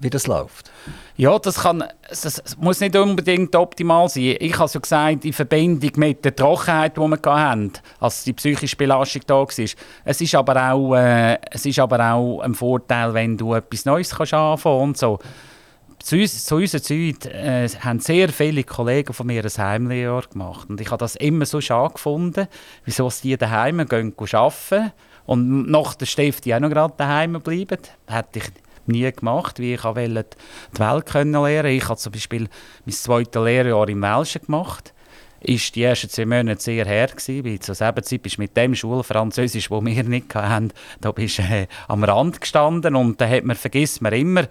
S2: wie das läuft?
S3: Ja, das, kann, das muss nicht unbedingt optimal sein. Ich habe so gesagt, in Verbindung mit der Trockenheit, die wir hatten, als die psychische Belastung da war. Es ist aber auch, äh, es ist aber auch ein Vorteil, wenn du etwas Neues kannst anfangen und so. Zu, zu unserer Zeit äh, haben sehr viele Kollegen von mir ein Heimlehrjahr gemacht. Und ich habe das immer so schade gefunden, wieso sie daheim gehen arbeiten und nach der Stiftung auch noch gerade daheim bleiben. Hätte ich nie gemacht, wie ich wollte die Welt kennenlernen. Ich habe zum Beispiel mein zweites Lehrjahr im Welschen gemacht. Ist die ersten zwei Monate sehr her gewesen, weil zur selben Zeit bist mit dem Schulfranzösisch, das wir nicht hatten, da bist äh, am Rand gestanden und da hat man, vergisst man immer,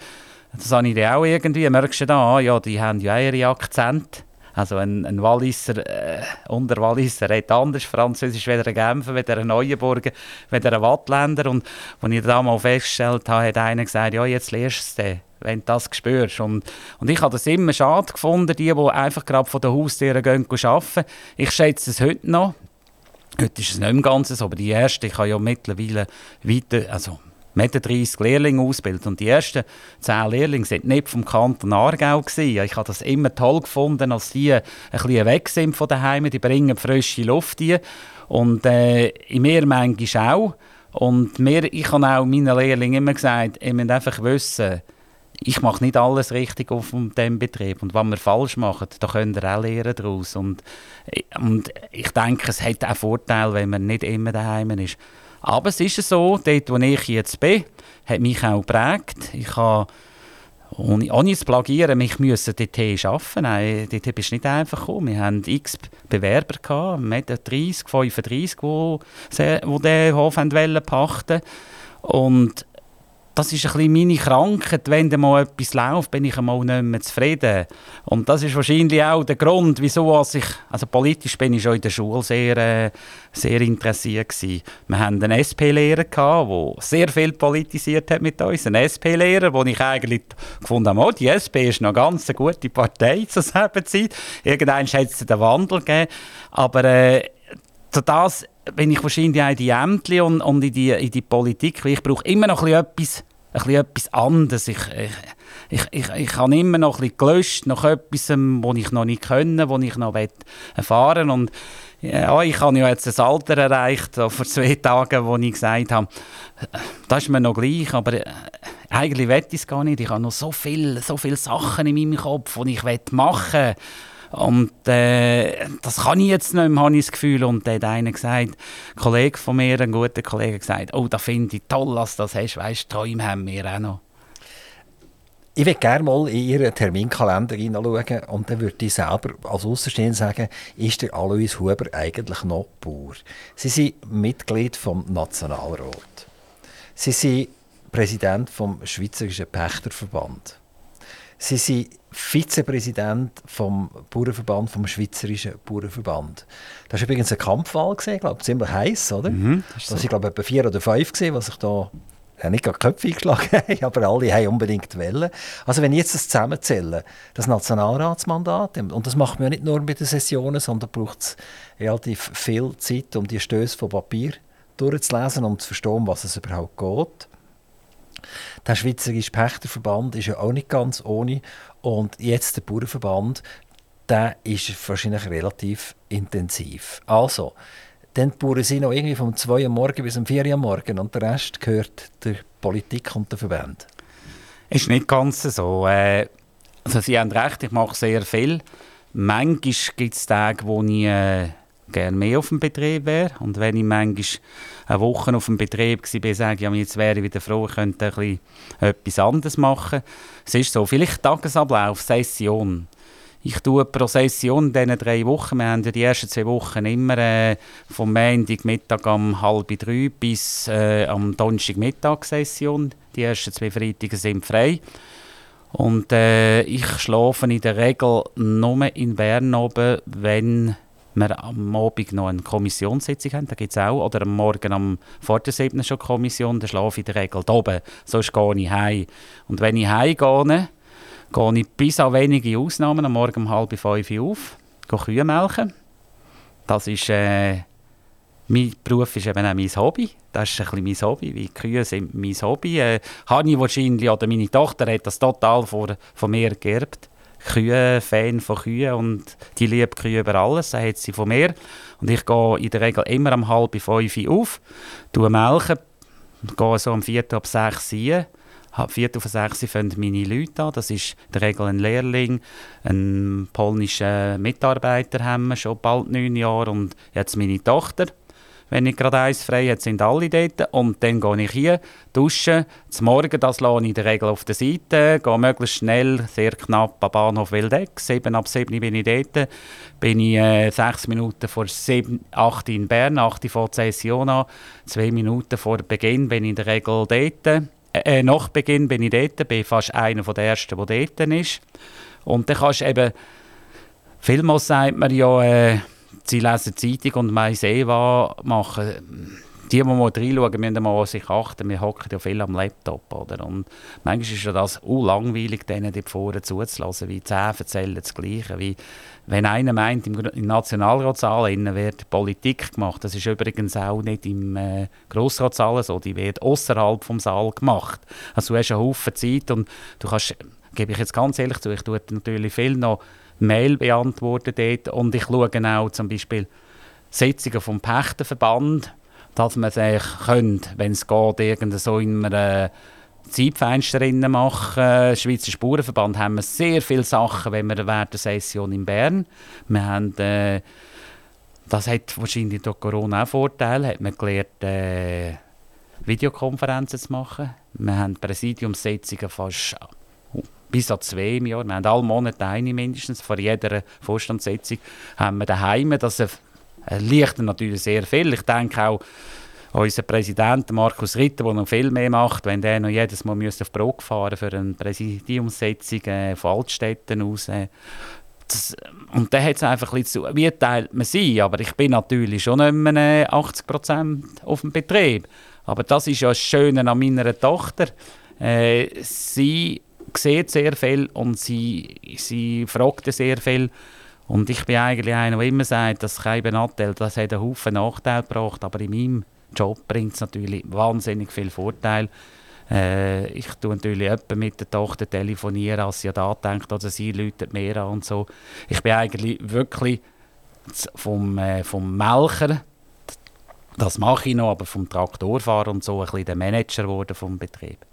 S3: das habe ich auch irgendwie, merkst du da, ja, die haben ja ihre Akzente also ein, ein Walliser, äh, Unterwalliser redet anders Französisch weder ein Genfer, weder ein Neuenburger, weder ein Wattländer. Und als ich das mal festgestellt habe, hat einer gesagt, ja, jetzt lernst du es wenn du das spürst. Und, und ich habe das immer schade gefunden, die, die einfach gerade von der Haustür gehen arbeiten. Ich schätze es heute noch. Heute ist es nicht im Ganzen aber die erste, ich habe ja mittlerweile weiter, also wir hatten 30 Lehrlinge ausgebildet und die ersten 10 Lehrlinge sind nicht vom Kanton Aargau gewesen. Ich habe das immer toll gefunden, als die ein bisschen weg sind von daheim, die bringen frische Luft hier und äh, in mir manchmal auch. Und mir, ich habe auch meinen Lehrlingen immer gesagt, ihr müsst einfach wissen, ich mache nicht alles richtig auf dem Betrieb und was wir falsch machen, da könnt ihr auch lernen daraus. Und, und ich denke, es hat auch Vorteile, wenn man nicht immer daheim ist. Aber es ist so, dort wo ich jetzt bin, hat mich auch geprägt. Ich habe, ohne, ohne zu plagieren, mich müssen dort arbeiten. Nein, dort bist du nicht einfach gekommen. Wir hatten x Bewerber, gehabt. wir hatten 30, 35, die, die den Hof pachten Und das ist ein bisschen meine Krankheit. Wenn mal etwas läuft, bin ich einmal nicht mehr zufrieden. Und das ist wahrscheinlich auch der Grund, wieso ich, also politisch bin ich schon in der Schule sehr, äh, sehr interessiert gewesen. Wir hatten einen SP-Lehrer der sehr viel politisiert hat mit uns. Einen SP-Lehrer, wo ich eigentlich gefunden habe, oh, die SP ist noch ganz eine gute Partei zur selben Zeit. Irgendwann hat es den Wandel gegeben. Aber äh, das bin ich wahrscheinlich auch in die Ämter und, und in, die, in die Politik, ich brauche immer noch ein bisschen etwas, etwas anderes. Ich, ich, ich, ich, habe immer noch bisschen gelöscht nach etwas, was ich noch nicht können, was ich noch erfahren und ja, ich habe ja jetzt ein Alter erreicht, vor zwei Tagen, wo ich gesagt habe, das ist mir noch gleich, aber äh, eigentlich will ich es gar nicht. Ich habe noch so viele so viel Sachen in meinem Kopf, die ich machen will. Und äh, das kann ich jetzt nicht mehr, habe ich das Gefühl. Und dann hat einer gesagt, ein Kollege von mir, ein guter Kollege, gesagt, oh, da finde ich toll, dass du das hast. Weißt du, Träume haben wir auch noch.
S2: Ich würde gerne mal in Ihren Terminkalender hineinschauen und dann würde ich selber als Außenstehender sagen, ist der Alois Huber eigentlich noch Bauer? Sie sind Mitglied vom Nationalrat. Sie sind Präsident vom Schweizerischen Pächterverband. Sie sind Vizepräsident vom Bauernverband, vom Schweizerischen Bauernverband. Das war übrigens eine Kampfwahl, gewesen, glaube ziemlich heiß, oder? Mhm, das war, so. glaube etwa vier oder fünf, gewesen, was ich da ja, nicht gerade Köpfe eingeschlagen [laughs] habe, aber alle haben unbedingt wollen. Also wenn ich jetzt das zusammenzähle, das Nationalratsmandat, und das macht man ja nicht nur bei den Sessionen, sondern braucht es relativ viel Zeit, um die Stöße von Papier durchzulesen, um zu verstehen, was es überhaupt geht. Der Schweizerische Pächterverband ist ja auch nicht ganz ohne. Und jetzt der Bauernverband, der ist wahrscheinlich relativ intensiv. Also, dann die Bauern sind noch irgendwie vom 2 Uhr morgen bis um 4 Uhr morgen und der Rest gehört der Politik und der Verband.
S3: Ist nicht ganz so. Äh, also Sie haben recht, ich mache sehr viel. Manchmal gibt es Tage, wo ich äh, gerne mehr auf dem Betrieb wäre. Und wenn ich manchmal eine Woche auf dem Betrieb war, sage ich, jetzt wäre ich wieder froh, ich könnte ein bisschen etwas anderes machen. Es ist so, vielleicht Tagesablauf, Session. Ich tue pro Session in diesen drei Wochen, wir haben ja die ersten zwei Wochen immer äh, vom Montag Mittag um halb drei bis äh, am Donnerstag Mittag Session. Die ersten zwei Freitage sind frei. Und äh, ich schlafe in der Regel nur in Bern oben, wenn wir am Abend noch eine Kommissionssitzung haben, da gibt es auch, oder am Morgen am vor der 7. schon Kommission, dann schlafe ich in der Regel oben, sonst gehe ich heim. Und wenn ich heimgehe, gehe ich bis an wenige Ausnahmen am Morgen um halb fünf auf, gehe Kühe melken. Das ist, äh, mein Beruf ist eben auch mein Hobby. Das ist ein bisschen mein Hobby, wie Kühe sind mein Hobby. Äh, ich wahrscheinlich, oder meine Tochter hat das total von, von mir geerbt. Kühe, Fan von Kühen und die liebt Kühe über alles, das hat sie von mir. Und ich gehe in der Regel immer um halb fünf auf, tue melken, gehe so um vier ab sechs rein. Viertel vor sechs fangen meine Leute an. Das ist in der Regel ein Lehrling, ein polnischer Mitarbeiter haben wir schon bald neun Jahre und jetzt meine Tochter. Wenn ich gerade eins frei habe, sind alle dort. Und dann gehe ich hier, duschen. Zum Morgen das lasse ich in der Regel auf der Seite, gehe möglichst schnell, sehr knapp am Bahnhof Wildeck. Sieben ab sieben bin ich dort. Bin ich äh, sechs Minuten vor sieben, acht in Bern, acht vor die Session an. Zwei Minuten vor Beginn bin ich in der Regel dort. Äh, äh, nach Beginn bin ich dort, bin fast einer der Ersten, der dort ist. Und dann kannst du eben, vielmals sagt man ja, äh, sie lesen Zeitung und meinen Seva machen. Die, die mal reinschauen, müssen mal sich achten. Wir hocken ja viel am Laptop. Oder? Und manchmal ist ja das auch langweilig, denen dort vorne zuzulassen, wie zehn erzählen das Gleiche. Wie, wenn einer meint, im, Nationalratssaal wird Politik gemacht, das ist übrigens auch nicht im äh, Grossratssaal so, die wird außerhalb vom Saal gemacht. Also du hast einen Haufen Zeit und du kannst, gebe ich jetzt ganz ehrlich zu, ich tue natürlich viel noch Mail beantworten dort und ich schaue auch zum Beispiel Sitzungen vom Pächterverband, dass man sich könnte, wenn es geht, irgend so in einem Zeitfenster machen. Der Schweizer Spurenverband haben wir sehr viele Sachen, wenn wir während der Session in Bern. Wir haben, äh, das hat wahrscheinlich durch Corona auch Vorteile, hat man gelernt, äh, Videokonferenzen zu machen. Wir haben Präsidiumssitzungen fast bis an zwei im Jahr. Wir haben alle Monate eine mindestens. Vor jeder Vorstandssitzung haben wir daheim. Das erleichtert natürlich sehr viel. Ich denke auch, unser Präsident Markus Ritter, der noch viel mehr macht, wenn der noch jedes Mal müsste auf Brok fahren für eine Präsidiumssitzung äh, von Altstädten aus. Äh, das, und dann hat es einfach ein bisschen zu, wie teilt man sie, aber ich bin natürlich schon nicht mehr 80% auf dem Betrieb. Aber das ist ja das Schöne an meiner Tochter. Äh, sie sieht sehr viel und sie, sie fragt sehr viel. Und ich bin eigentlich einer, der immer sagt, dass kein Nachteil, das hat einen Haufen Nachteil gebracht, aber in meinem Job bringt es natürlich wahnsinnig viel Vorteil. Äh, ich tue natürlich mit der Tochter telefonieren, als sie da denkt, oder sie läutet mehr an und so. Ich bin eigentlich wirklich vom, äh, vom Melker, das mache ich noch, aber vom Traktorfahrer und so ein bisschen der Manager geworden vom Betrieb.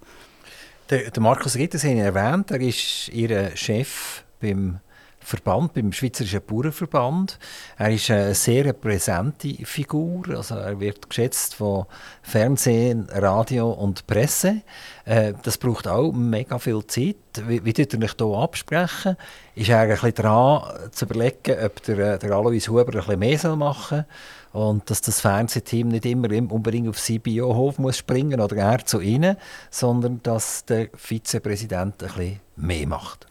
S2: Der, der Markus Ritter, Sie haben erwähnt, er ist Ihr Chef beim Verband, beim Schweizerischen Bauernverband. Er ist eine sehr präsente Figur. Also er wird geschätzt von Fernsehen, Radio und Presse. Äh, das braucht auch mega viel Zeit. Wie, wie tut er sich hier absprechen? Ist er ein bisschen dran zu überlegen, ob der, der Alois Huber ein bisschen mehr machen soll? Und dass das Fernsehteam nicht immer unbedingt auf sie Biohof muss springen oder er zu ihnen, sondern dass der Vizepräsident ein bisschen mehr macht.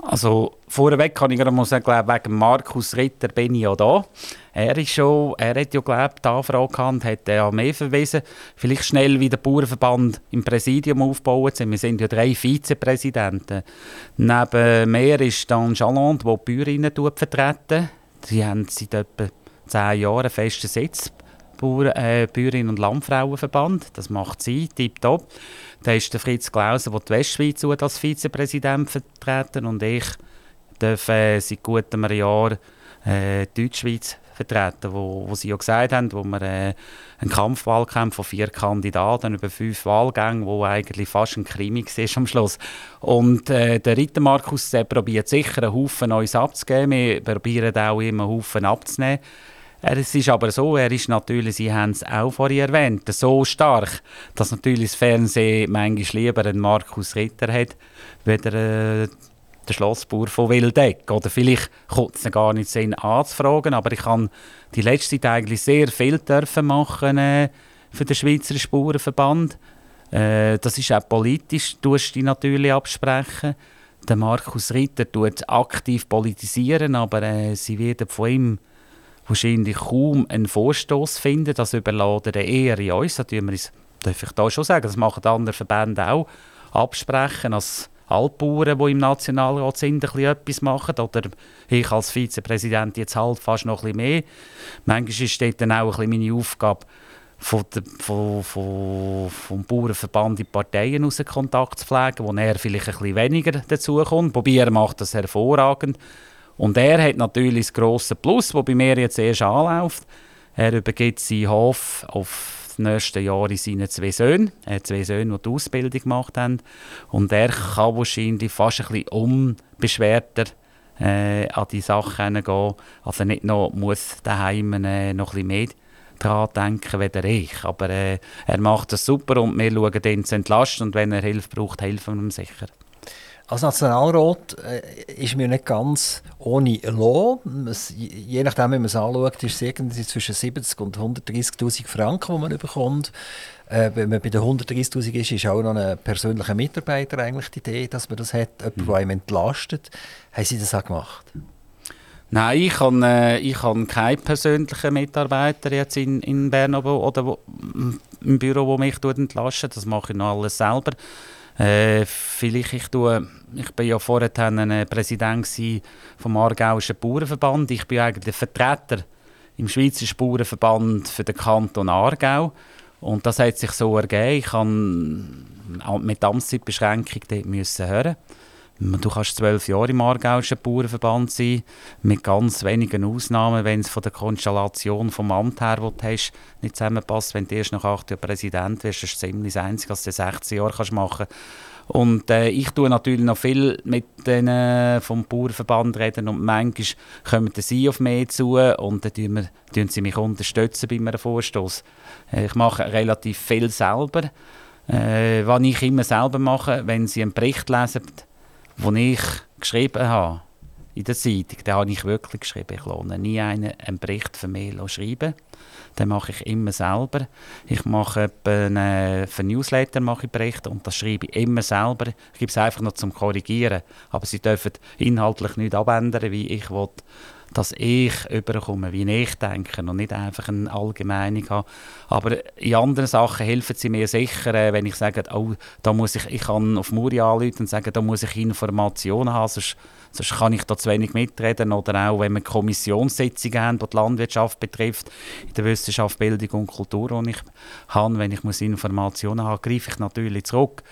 S3: Also vorweg kann ich gerade mal sagen, wegen Markus Ritter bin ich ja da. Er, ist schon, er hat ja glaubt, die Anfrage gehabt, hat ja mehr verwiesen. Vielleicht schnell wie der Bauernverband im Präsidium aufbauen. Wir sind ja drei Vizepräsidenten. Neben mir ist dann Jalande, der die Bäuerinnen vertreten. Sie haben seit etwa zehn Jahren einen festen Sitz. Bauern, äh, Bäuerinnen- und Landfrauenverband. Das macht sie, tipptopp. Da ist der Fritz Klauser, der die Westschweiz als Vizepräsident vertreten und ich darf äh, seit gut einem Jahr äh, die Deutschschweiz vertreten, wo, wo sie ja gesagt haben, wo wir äh, einen Kampfwahlkampf von vier Kandidaten über fünf Wahlgänge, wo eigentlich fast ein Krimi war am Schluss. Und äh, der Ritter Markus probiert sicher einen Haufen Neues abzugeben, wir probieren auch immer einen Haufen abzunehmen. Es ist aber so, er ist natürlich, Sie haben es auch vorhin erwähnt, so stark, dass natürlich das Fernsehen manchmal lieber einen Markus Ritter hat, weder äh, der Schlossbauer von Wildeck. Oder vielleicht kommt es gar nicht Sinn anzufragen, aber ich kann die letzte Zeit eigentlich sehr viel dürfen machen äh, für den Schweizer Spurenverband. Äh, das ist auch politisch, tust du natürlich absprechen. Der Markus Ritter tut aktiv politisieren, aber äh, sie werden von ihm wahrscheinlich kaum einen Vorstoß finden. Das überladen eher in uns. Das wir uns, darf ich da schon sagen, das machen andere Verbände auch, absprechen als alle Bauern, die im Nationalrat sind, ein bisschen etwas machen. Oder ich als Vizepräsident jetzt halt fast noch ein bisschen mehr. Manchmal dort dann auch ein bisschen meine Aufgabe, von der, von, von, vom Bauernverband in die Parteien aus Kontakt zu pflegen, wo er vielleicht ein bisschen weniger dazu kommt. Wobei macht das hervorragend. Und er hat natürlich das grosse Plus, das bei mir jetzt erst anläuft. Er übergibt seinen Hof auf das nächste Jahr in seinen zwei Söhnen. Er hat zwei Söhne, die die Ausbildung gemacht haben. Und er kann wahrscheinlich fast ein bisschen unbeschwerter äh, an die Sachen gehen. Also nicht noch muss daheim äh, noch ein bisschen mehr daran denken, weder ich. Aber äh, er macht das super und wir schauen ihn zu entlasten und wenn er Hilfe braucht, helfen wir ihm sicher.
S2: Als Nationalrat äh, ist mir nicht ganz ohne Lohn. Je nachdem, wie man es anschaut, ist es irgendwie zwischen 70 und 130'000 Franken, die man bekommt. Äh, wenn man bei den 130'000 ist, ist auch noch ein persönlicher Mitarbeiter eigentlich die Idee, dass man das hat, jemand, mhm. der einem entlastet. Haben Sie das auch gemacht?
S3: Nein, ich habe, äh, ich habe keinen persönlichen Mitarbeiter jetzt in, in Bern oder wo, im Büro, der mich entlastet. Das mache ich noch alles selber. Äh, vielleicht ich tue, ich bin ja vorher ein Präsident vom Aargauischen Bauernverband. Ich bin eigentlich Vertreter im Schweizerischen Bauernverband für den Kanton Aargau. Und das hat sich so ergeben. Ich kann mit Amtszeitbeschränkung dort müssen hören. Du kannst zwölf Jahre im Aargauischen Bauernverband sein, mit ganz wenigen Ausnahmen, wenn es von der Konstellation vom Amt her, wo du hast, nicht zusammenpasst. Wenn du erst nach acht Jahren Präsident wirst, ist es ziemlich das Einzige, was du 16 Jahre kannst machen Und äh, ich tue natürlich noch viel mit denen vom Bauernverband reden und manchmal kommen sie auf mich zu und dann tun, wir, tun sie mich unterstützen bei einem Vorstoß. Äh, ich mache relativ viel selber. Äh, was ich immer selber mache, wenn sie einen Bericht lesen, den ich geschrieben habe in der Zeitung, den habe ich wirklich geschrieben. Ich lasse nie einen, einen Bericht für mich schreiben. Den mache ich immer selber. Ich mache einen, für Newsletter mache ich Berichte und das schreibe ich immer selber. Ich gebe es einfach noch zum Korrigieren. Aber sie dürfen inhaltlich nicht abändern, wie ich will dass ich überkomme, wie ich denke und nicht einfach eine Allgemeinung habe. Aber in anderen Sachen helfen sie mir sicher, äh, wenn ich sage, oh, da muss ich, ich kann auf Muri anrufen und sagen, da muss ich Informationen haben, sonst, sonst kann ich da zu wenig mitreden. Oder auch, wenn wir Kommissionssitzungen haben, die die Landwirtschaft betrifft, in der Wissenschaft, Bildung und Kultur, die ich habe, wenn ich muss Informationen habe, greife ich natürlich zurück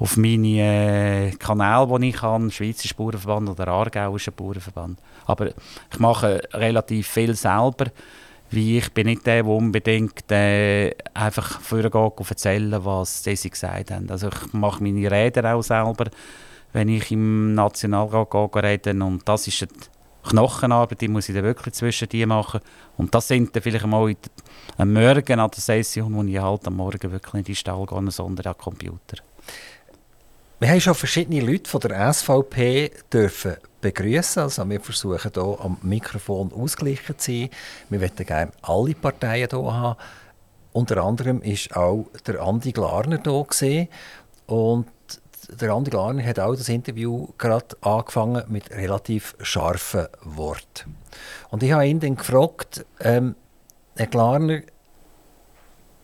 S3: auf meine äh, Kanäle, die ich habe, Schweizer Bauernverband oder Aargauischer Bauernverband. Aber ich mache relativ viel selber, wie ich bin nicht der, der unbedingt äh, einfach vorgeht und erzählen, was sie gesagt haben. Also ich mache meine Reden auch selber, wenn ich im Nationalrat reden und das ist eine Knochenarbeit, die muss ich dann wirklich zwischen die machen. Und das sind dann vielleicht mal am Morgen an der Session, wo ich halt am Morgen wirklich in den Stall gehe, sondern am Computer.
S2: Wir haben schon verschiedene Leute von der SVP dürfen begrüßen. Also wir versuchen hier am Mikrofon ausgeglichen zu sein. Wir möchten gerne alle Parteien hier haben. Unter anderem ist auch der Andi Glarner hier und der Andi Glarner hat auch das Interview gerade angefangen mit relativ scharfen Worten. Und ich habe ihn dann gefragt, ähm, Herr Glarner,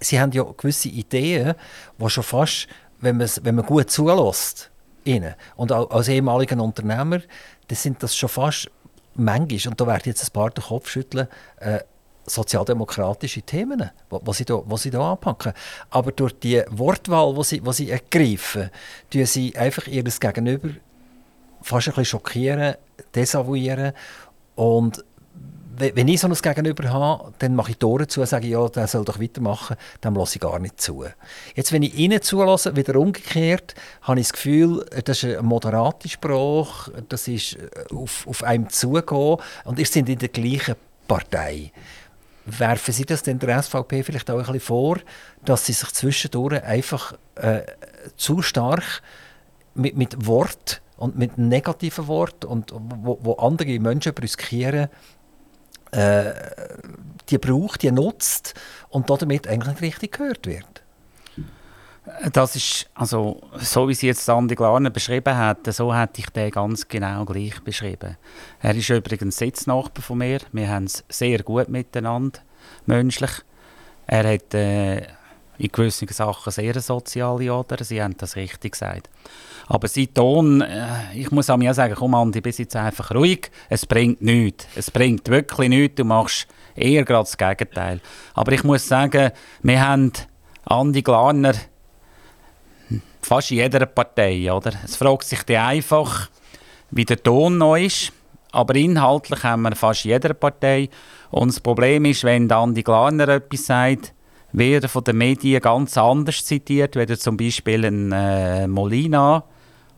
S2: Sie haben ja gewisse Ideen, die schon fast wenn, wenn man gut zulässt, ihnen, und als ehemaliger Unternehmer, dann sind das schon fast manchmal, und da werde jetzt ein paar den Kopf schütteln, äh, sozialdemokratische Themen, die sie da anpacken. Aber durch die Wortwahl, die sie, sie ergreifen, tun sie einfach ihr Gegenüber fast ein bisschen schockieren, desavouieren und wenn ich so ein Gegenüber habe, dann mache ich Ohren zu und sage, ja, der soll doch weitermachen, dann lasse ich gar nicht zu. Jetzt, wenn ich ihnen zulasse, wieder umgekehrt, habe ich das Gefühl, das ist ein moderater Spruch, das ist äh, auf, auf einem zugehen und ihr sind in der gleichen Partei. Werfen Sie das denn der SVP vielleicht auch ein bisschen vor, dass sie sich zwischendurch einfach äh, zu stark mit, mit Wort und mit negativen Wort und wo, wo andere Menschen brüskieren, äh, die braucht, die nutzt und damit eigentlich nicht richtig gehört wird.
S3: Das ist, also, so wie sie jetzt Andi Glarner beschrieben hat, so hätte ich den ganz genau gleich beschrieben. Er ist übrigens Sitznachbar von mir. Wir haben es sehr gut miteinander, menschlich. Er hat äh, in gewissen Sachen sehr soziale Oder. Sie haben das richtig gesagt. Aber sein Ton, äh, ich muss auch mir sagen, komm Andi, bist jetzt einfach ruhig. Es bringt nichts. Es bringt wirklich nichts. Du machst eher gerade das Gegenteil. Aber ich muss sagen, wir haben Andi Glarner fast in jeder Partei. Oder? Es fragt sich die einfach, wie der Ton noch ist. Aber inhaltlich haben wir fast jeder Partei. Und das Problem ist, wenn Andi Glarner etwas sagt, wird er von den Medien ganz anders zitiert, wie zum Beispiel ein äh, Molina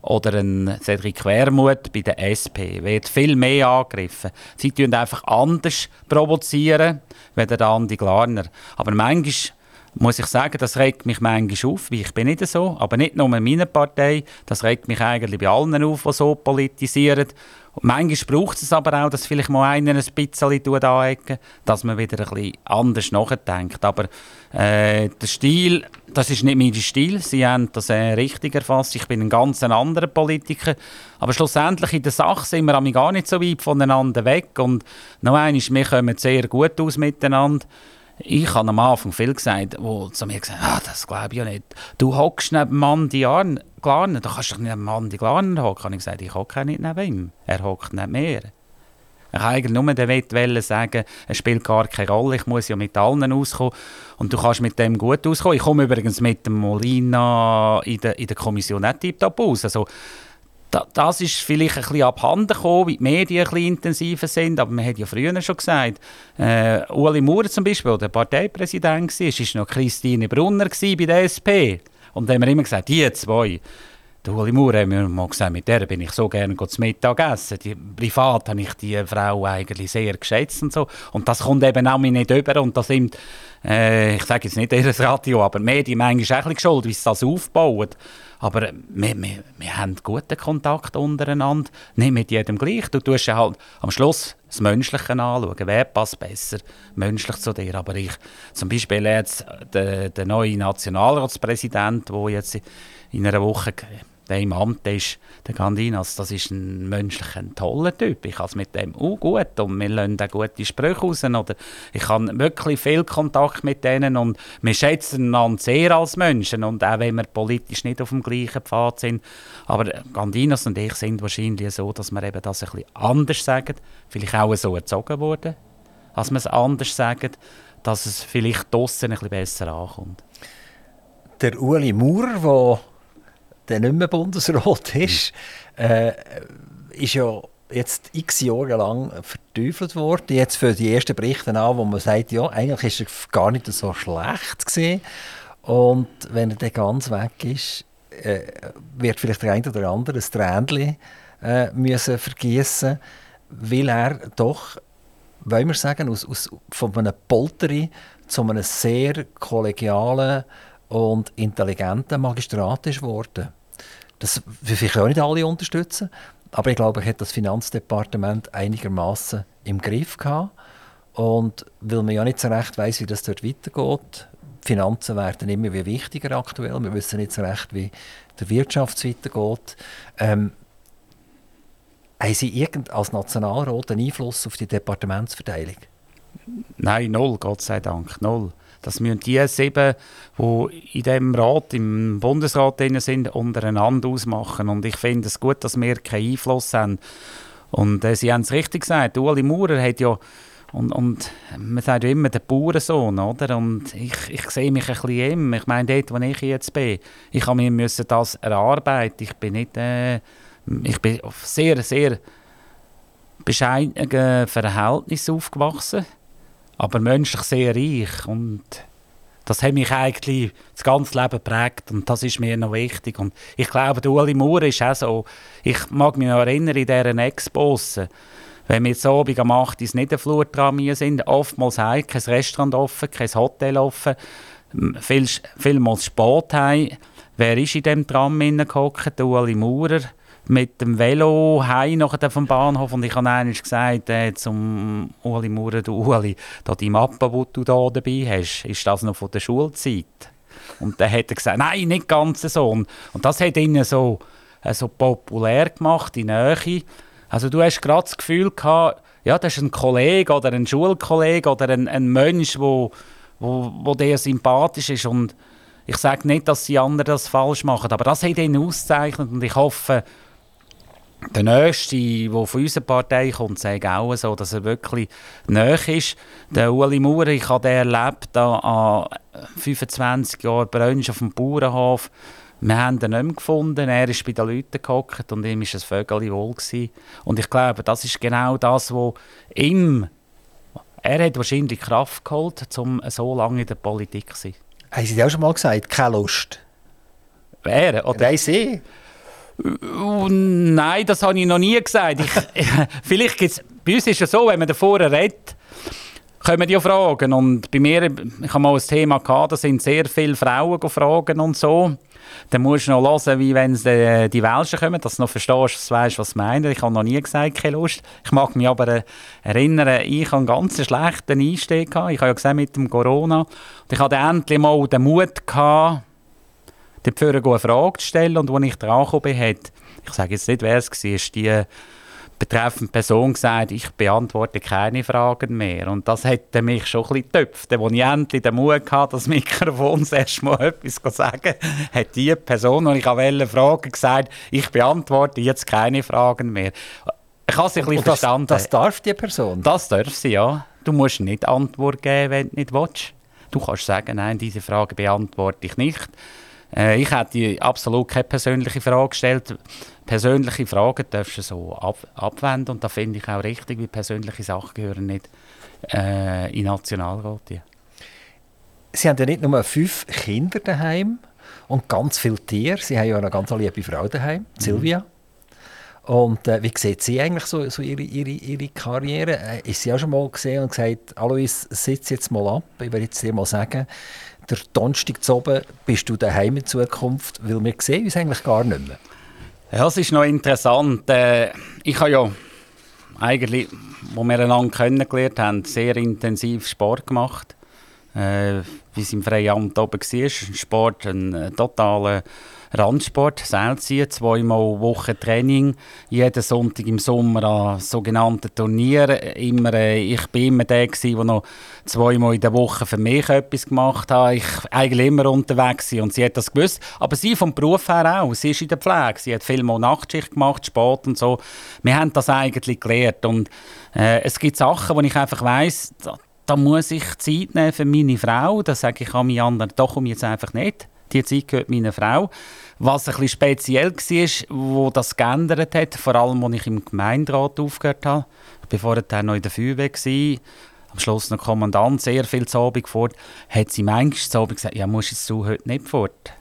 S3: oder ein Cedric Wermuth bei der SP. Wird viel mehr angegriffen. Sie tun einfach anders provozieren, wie der Andi Glarner. Aber manchmal muss ich sagen, das regt mich manchmal auf, weil ich bin nicht so, aber nicht nur in meiner Partei, das regt mich eigentlich bei allen auf, die so politisieren. Manchmal braucht es aber auch, dass vielleicht mal einer ein bisschen anecken, dass man wieder ein bisschen anders nachdenkt. Aber äh, der Stil, das ist nicht mein Stil, Sie haben das äh, richtig erfasst, ich bin ein ganz anderer Politiker. Aber schlussendlich in der Sache sind wir gar nicht so weit voneinander weg und noch einmal, wir kommen sehr gut aus miteinander. Ich habe am Anfang viel gesagt, wo zu mir gesagt ah, das glaube ich ja nicht. Du hockst neben Mandy Glarner, da kannst du doch nicht neben Mandy Glarner hocken. Habe ich gesagt, ich hocke nicht neben ihm. Er hockt neben mir. Ich eigentlich nur den sagen, es spielt gar keine Rolle, ich muss ja mit allen auskommen und du kannst mit dem gut auskommen. Ich komme übrigens mit dem Molina in der, in der Kommission nicht tiptop aus. Also, da, das ist vielleicht ein bisschen abhanden gekommen, weil die Medien ein bisschen intensiver sind, aber man hat ja früher schon gesagt, äh, Ueli Maurer zum Beispiel, der Parteipräsident war, war noch Christine Brunner bei der SP. Und da haben wir immer gesagt, die zwei, der Ueli Maurer haben wir mal gesagt, mit der bin ich so gerne zu Mittag essen. Die, privat habe ich die Frau eigentlich sehr geschätzt und so. Und das kommt eben auch nicht über und das sind, äh, ich sage jetzt nicht ihr Radio, aber die Medien manchmal auch ein bisschen schuld, wie sie das aufbauen. Aber wir, wir, wir haben guten Kontakt untereinander, nicht mit jedem gleich. Du tust halt am Schluss das Menschliche anschauen. Wer passt besser menschlich zu dir? Aber ich, zum Beispiel jetzt der, der neue Nationalratspräsident, der jetzt in einer Woche der im Amt ist, der Gandinas, das ist ein menschlicher, ein toller Typ. Ich habe es mit dem auch gut und wir lassen auch gute Sprüche raus. Oder ich habe wirklich viel Kontakt mit denen und wir schätzen einander sehr als Menschen und auch wenn wir politisch nicht auf dem gleichen Pfad sind. Aber Gandinas und ich sind wahrscheinlich so, dass wir eben das ein bisschen anders sagen, vielleicht auch so erzogen wurden, als wir es anders sagen, dass es vielleicht draussen ein bisschen besser ankommt.
S2: Der Uli Maurer, der nicht mehr Bundesrat [laughs] ist, äh, ist ja jetzt x Jahre lang verteufelt worden. Jetzt für die ersten Berichte an, wo man sagt, ja, eigentlich ist er gar nicht so schlecht gewesen. Und wenn er dann ganz weg ist, äh, wird vielleicht der eine oder andere ein Tränchen äh, müssen vergießen, weil er doch, wollen wir sagen, aus, aus, von einem Polteri zu einem sehr kollegialen und intelligenten Magistrat ist geworden. Das will vielleicht auch nicht alle unterstützen, aber ich glaube, er hat das Finanzdepartement einigermaßen im Griff gehabt. Und weil man ja nicht so recht weiß, wie das dort weitergeht, die Finanzen werden immer wie wichtiger aktuell. Wir wissen nicht so recht, wie der Wirtschaft weitergeht. Ähm, haben Sie irgend als Nationalrat einen Einfluss auf die Departementsverteilung?
S3: Nein, null, Gott sei Dank, null. Das müssen die sieben, die in diesem Rat, im Bundesrat sind, untereinander ausmachen. Und ich finde es gut, dass wir keinen Einfluss haben. Und äh, Sie haben es richtig gesagt, Ueli Maurer hat ja und, und man sagt ja immer der Bauernsohn, oder? Und ich, ich sehe mich ein bisschen ihm. Ich meine, dort, wo ich jetzt bin, ich habe mir müssen das erarbeiten. Ich bin nicht, äh, ich bin auf sehr, sehr bescheidenen Verhältnissen aufgewachsen aber menschlich sehr reich und das hat mich eigentlich das ganze Leben geprägt und das ist mir noch wichtig. Und ich glaube, der Uli Maurer ist auch so, ich mag mich noch erinnern, in dieser Expos, wenn wir jetzt Abend am 8 ins Niederflurtram sind, oftmals heim, kein Restaurant offen, kein Hotel offen, viel, vielmals spät heim. Wer ist in diesem Tram hineingehockt? Der Uli Maurer mit dem Velo heim vom Bahnhof und ich habe einmal gesagt äh, zum Uli Maurer, du Uli, da die Mappe, die du da dabei hast, ist das noch von der Schulzeit? Und dann hat er gesagt, nein, nicht ganz so. Und, das hat ihn so, äh, so populär gemacht, in Nähe. Also du hast gerade das Gefühl gehabt, ja, das ist ein Kollege oder ein Schulkollege oder ein, ein Mensch, wo, wo, wo dir sympathisch ist und Ich sage nicht, dass die anderen das falsch machen, aber das hat ihn ausgezeichnet und ich hoffe, der Nächste, der von unserer Partei kommt, sagt auch so, dass er wirklich näher ist. Der Uli Maurer, ich habe den erlebt an 25 Jahren Brunch auf dem Bauernhof. Wir haben ihn nicht mehr gefunden. Er ist bei den Leuten gehockt und ihm war ein Vögel wohl. Gewesen. Und ich glaube, das ist genau das, was ihm. Er hat wahrscheinlich Kraft geholt, um so lange in der Politik zu sein.
S2: Haben Sie auch schon mal gesagt, keine Lust?
S3: Wer?
S2: Oder? Nein, Sie?
S3: Uh, nein, das habe ich noch nie gesagt. Ich, [laughs] vielleicht gibt's, bei uns ist es so, wenn man davor redet, kommen die Fragen. Und bei mir, ich habe mal ein Thema gehabt, da sind sehr viele Frauen fragen und so. Dann musst du noch hören, wie wenn die, die Welschen kommen, dass du noch verstehst, dass du weißt, was sie meinen. Ich habe noch nie gesagt, keine Lust. Ich mag mich aber äh, erinnern, ich hatte einen ganz schlechten Einstieg. Ich habe ja gesehen mit dem Corona. Und ich hatte endlich mal den Mut gehabt, dafür eine Frage zu stellen. Und als ich dran bin, hat, ich sage jetzt nicht, wer es war, ist die betreffende Person gesagt, ich beantworte keine Fragen mehr. Und das hätte mich schon ein bisschen getöpft. Als ich endlich den Mut hatte, das Mikrofon das erste Mal [laughs] etwas zu sagen, hat die Person, die ich wollte fragen, gesagt, ich beantworte jetzt keine Fragen mehr. Ich habe es ein bisschen
S2: das,
S3: verstanden.
S2: Das darf die Person?
S3: Das darf sie, ja. Du musst nicht Antwort geben, wenn du nicht willst. Du kannst sagen, nein, diese Frage beantworte ich nicht. Äh, ich hätte absolut keine persönliche Frage gestellt. Persönliche Fragen darfst du so ab abwenden und da finde ich auch richtig, wie persönliche Sachen gehören nicht äh, in Nationalrat. Ja.
S2: Sie haben ja nicht nur fünf Kinder daheim und ganz viele Tiere. Sie haben ja eine ganz liebe Frau daheim, mhm. Silvia. Und äh, wie sieht sie eigentlich so, so ihre, ihre, ihre Karriere? Äh, ist sie auch schon mal gesehen und gesagt, Alois, sitz jetzt mal ab, ich werde jetzt dir mal sagen, der Donnerstag zu oben bist du daheim in Zukunft, weil wir sehen uns eigentlich gar nicht mehr.
S3: Ja, es ist noch interessant. Äh, ich habe ja eigentlich, wo wir einander kennengelernt haben, sehr intensiv Sport gemacht. Äh, wie es im Freiamt oben war, Sport, ein, ein totaler Randsport, Seilziehen, zweimal Woche Training, jeden Sonntag im Sommer an sogenannten Turnieren. Immer, äh, ich bin immer der, der noch zweimal in der Woche für mich etwas gemacht hat. Ich eigentlich immer unterwegs war und sie hat das gewusst. Aber sie vom Beruf her auch. Sie ist in der Pflege. Sie hat viel mal Nachtschicht gemacht, Sport und so. Wir haben das eigentlich gelernt und äh, es gibt Sachen, wo ich einfach weiss, da, da, muss ich Zeit nehmen für meine Frau. Das sage ich an meine anderen, da komme ich jetzt einfach nicht. Die Zeit gehört meiner Frau. Was ein bisschen speziell war, wo das geändert hat, vor allem, als ich im Gemeinderat aufgehört habe. Ich war vorher noch in der Feuerwehr. Am Schluss noch Kommandant, sehr viel zu Abend fort. Hat sie manchmal zu Abend gesagt, ja, musst jetzt du heute nicht fort?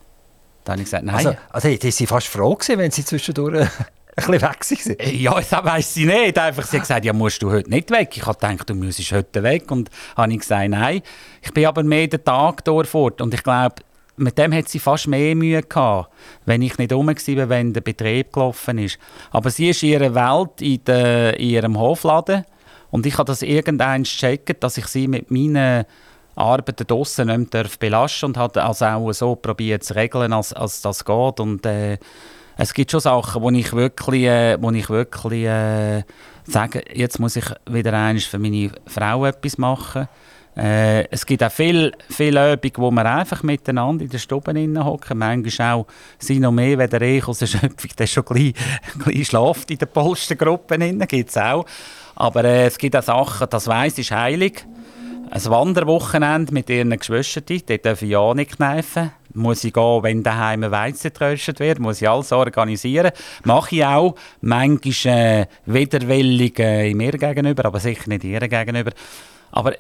S3: Dann habe ich gesagt, nein.
S2: Also, also die sie fast froh gewesen, wenn sie zwischendurch [laughs] ein bisschen weg waren?
S3: Äh, ja, das weiss sie nicht. Einfach, sie hat gesagt, ja, musst du heute nicht weg. Ich habe gedacht, du musst heute weg. Und habe ich gesagt, nein. Ich bin aber mehr den Tag dort fort. Und ich glaube, mit dem hat sie fast mehr Mühe gehabt, wenn ich nicht rum war, wenn der Betrieb gelaufen ist. Aber sie ist in ihrer Welt, in, de, in ihrem Hofladen und ich habe das irgendwann gecheckt, dass ich sie mit meinen Arbeiten draussen nicht mehr belasten und habe also auch so probiert zu regeln, als, als das geht. Und äh, es gibt schon Sachen, wo ich wirklich, äh, wo ich wirklich äh, sage, jetzt muss ich wieder einmal für meine Frau etwas machen äh, es gibt auch viele viel Übungen, wo wir einfach miteinander in den Stuben hocken. Manchmal auch sind noch mehr, wenn der ich aus der Schöpfung der schon gleich, gleich schlaft in den Polstergruppen. gibt es auch. Aber äh, es gibt auch Sachen, das weiss, ist heilig. Ein Wanderwochenende mit ihren Geschwistern, darf ich ja nicht kneifen. Muss ich gehen, wenn daheim Weizen getröstet wird, muss ich alles organisieren. Mache ich auch. Manchmal äh, widerwillig äh, mir gegenüber, aber sicher nicht ihr gegenüber. Aber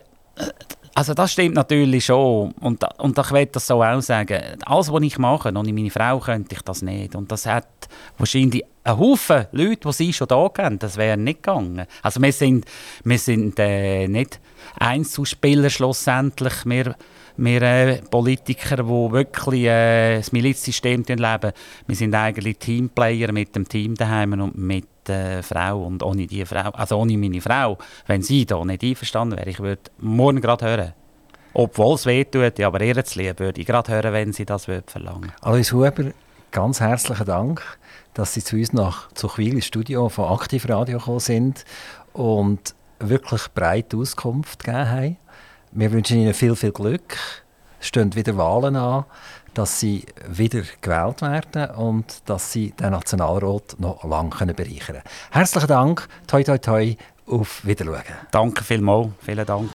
S3: also das stimmt natürlich schon und, und ich will das so auch sagen. Alles, was ich mache, ohne meine Frau könnte ich das nicht. Und das hat wahrscheinlich einen Haufen Leute, die sie schon da kennen, das wäre nicht gegangen. Also wir sind, wir sind äh, nicht Einzelspieler schlussendlich, wir, wir äh, Politiker, die wirklich äh, das Milizsystem leben. Wir sind eigentlich Teamplayer mit dem Team daheim und mit der Frau und ohne die Frau, also ohne meine Frau, wenn sie da nicht einverstanden wäre, ich würde morgen gerade hören. Obwohl es weh tut, aber ihr zu würde ich gerade hören, wenn sie das würde verlangen
S2: Alois Huber, ganz herzlichen Dank, dass Sie zu uns nach Zuchwil ins Studio von Aktivradio gekommen sind und wirklich breite Auskunft gegeben haben. Wir wünschen Ihnen viel, viel Glück. Es stehen wieder Wahlen an dass sie wieder gewählt werden und dass sie den Nationalrat noch lange bereichern können. Herzlichen Dank, toi toi toi, auf Wiedersehen.
S3: Danke vielmals, vielen Dank.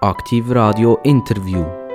S1: Aktiv Radio Interview.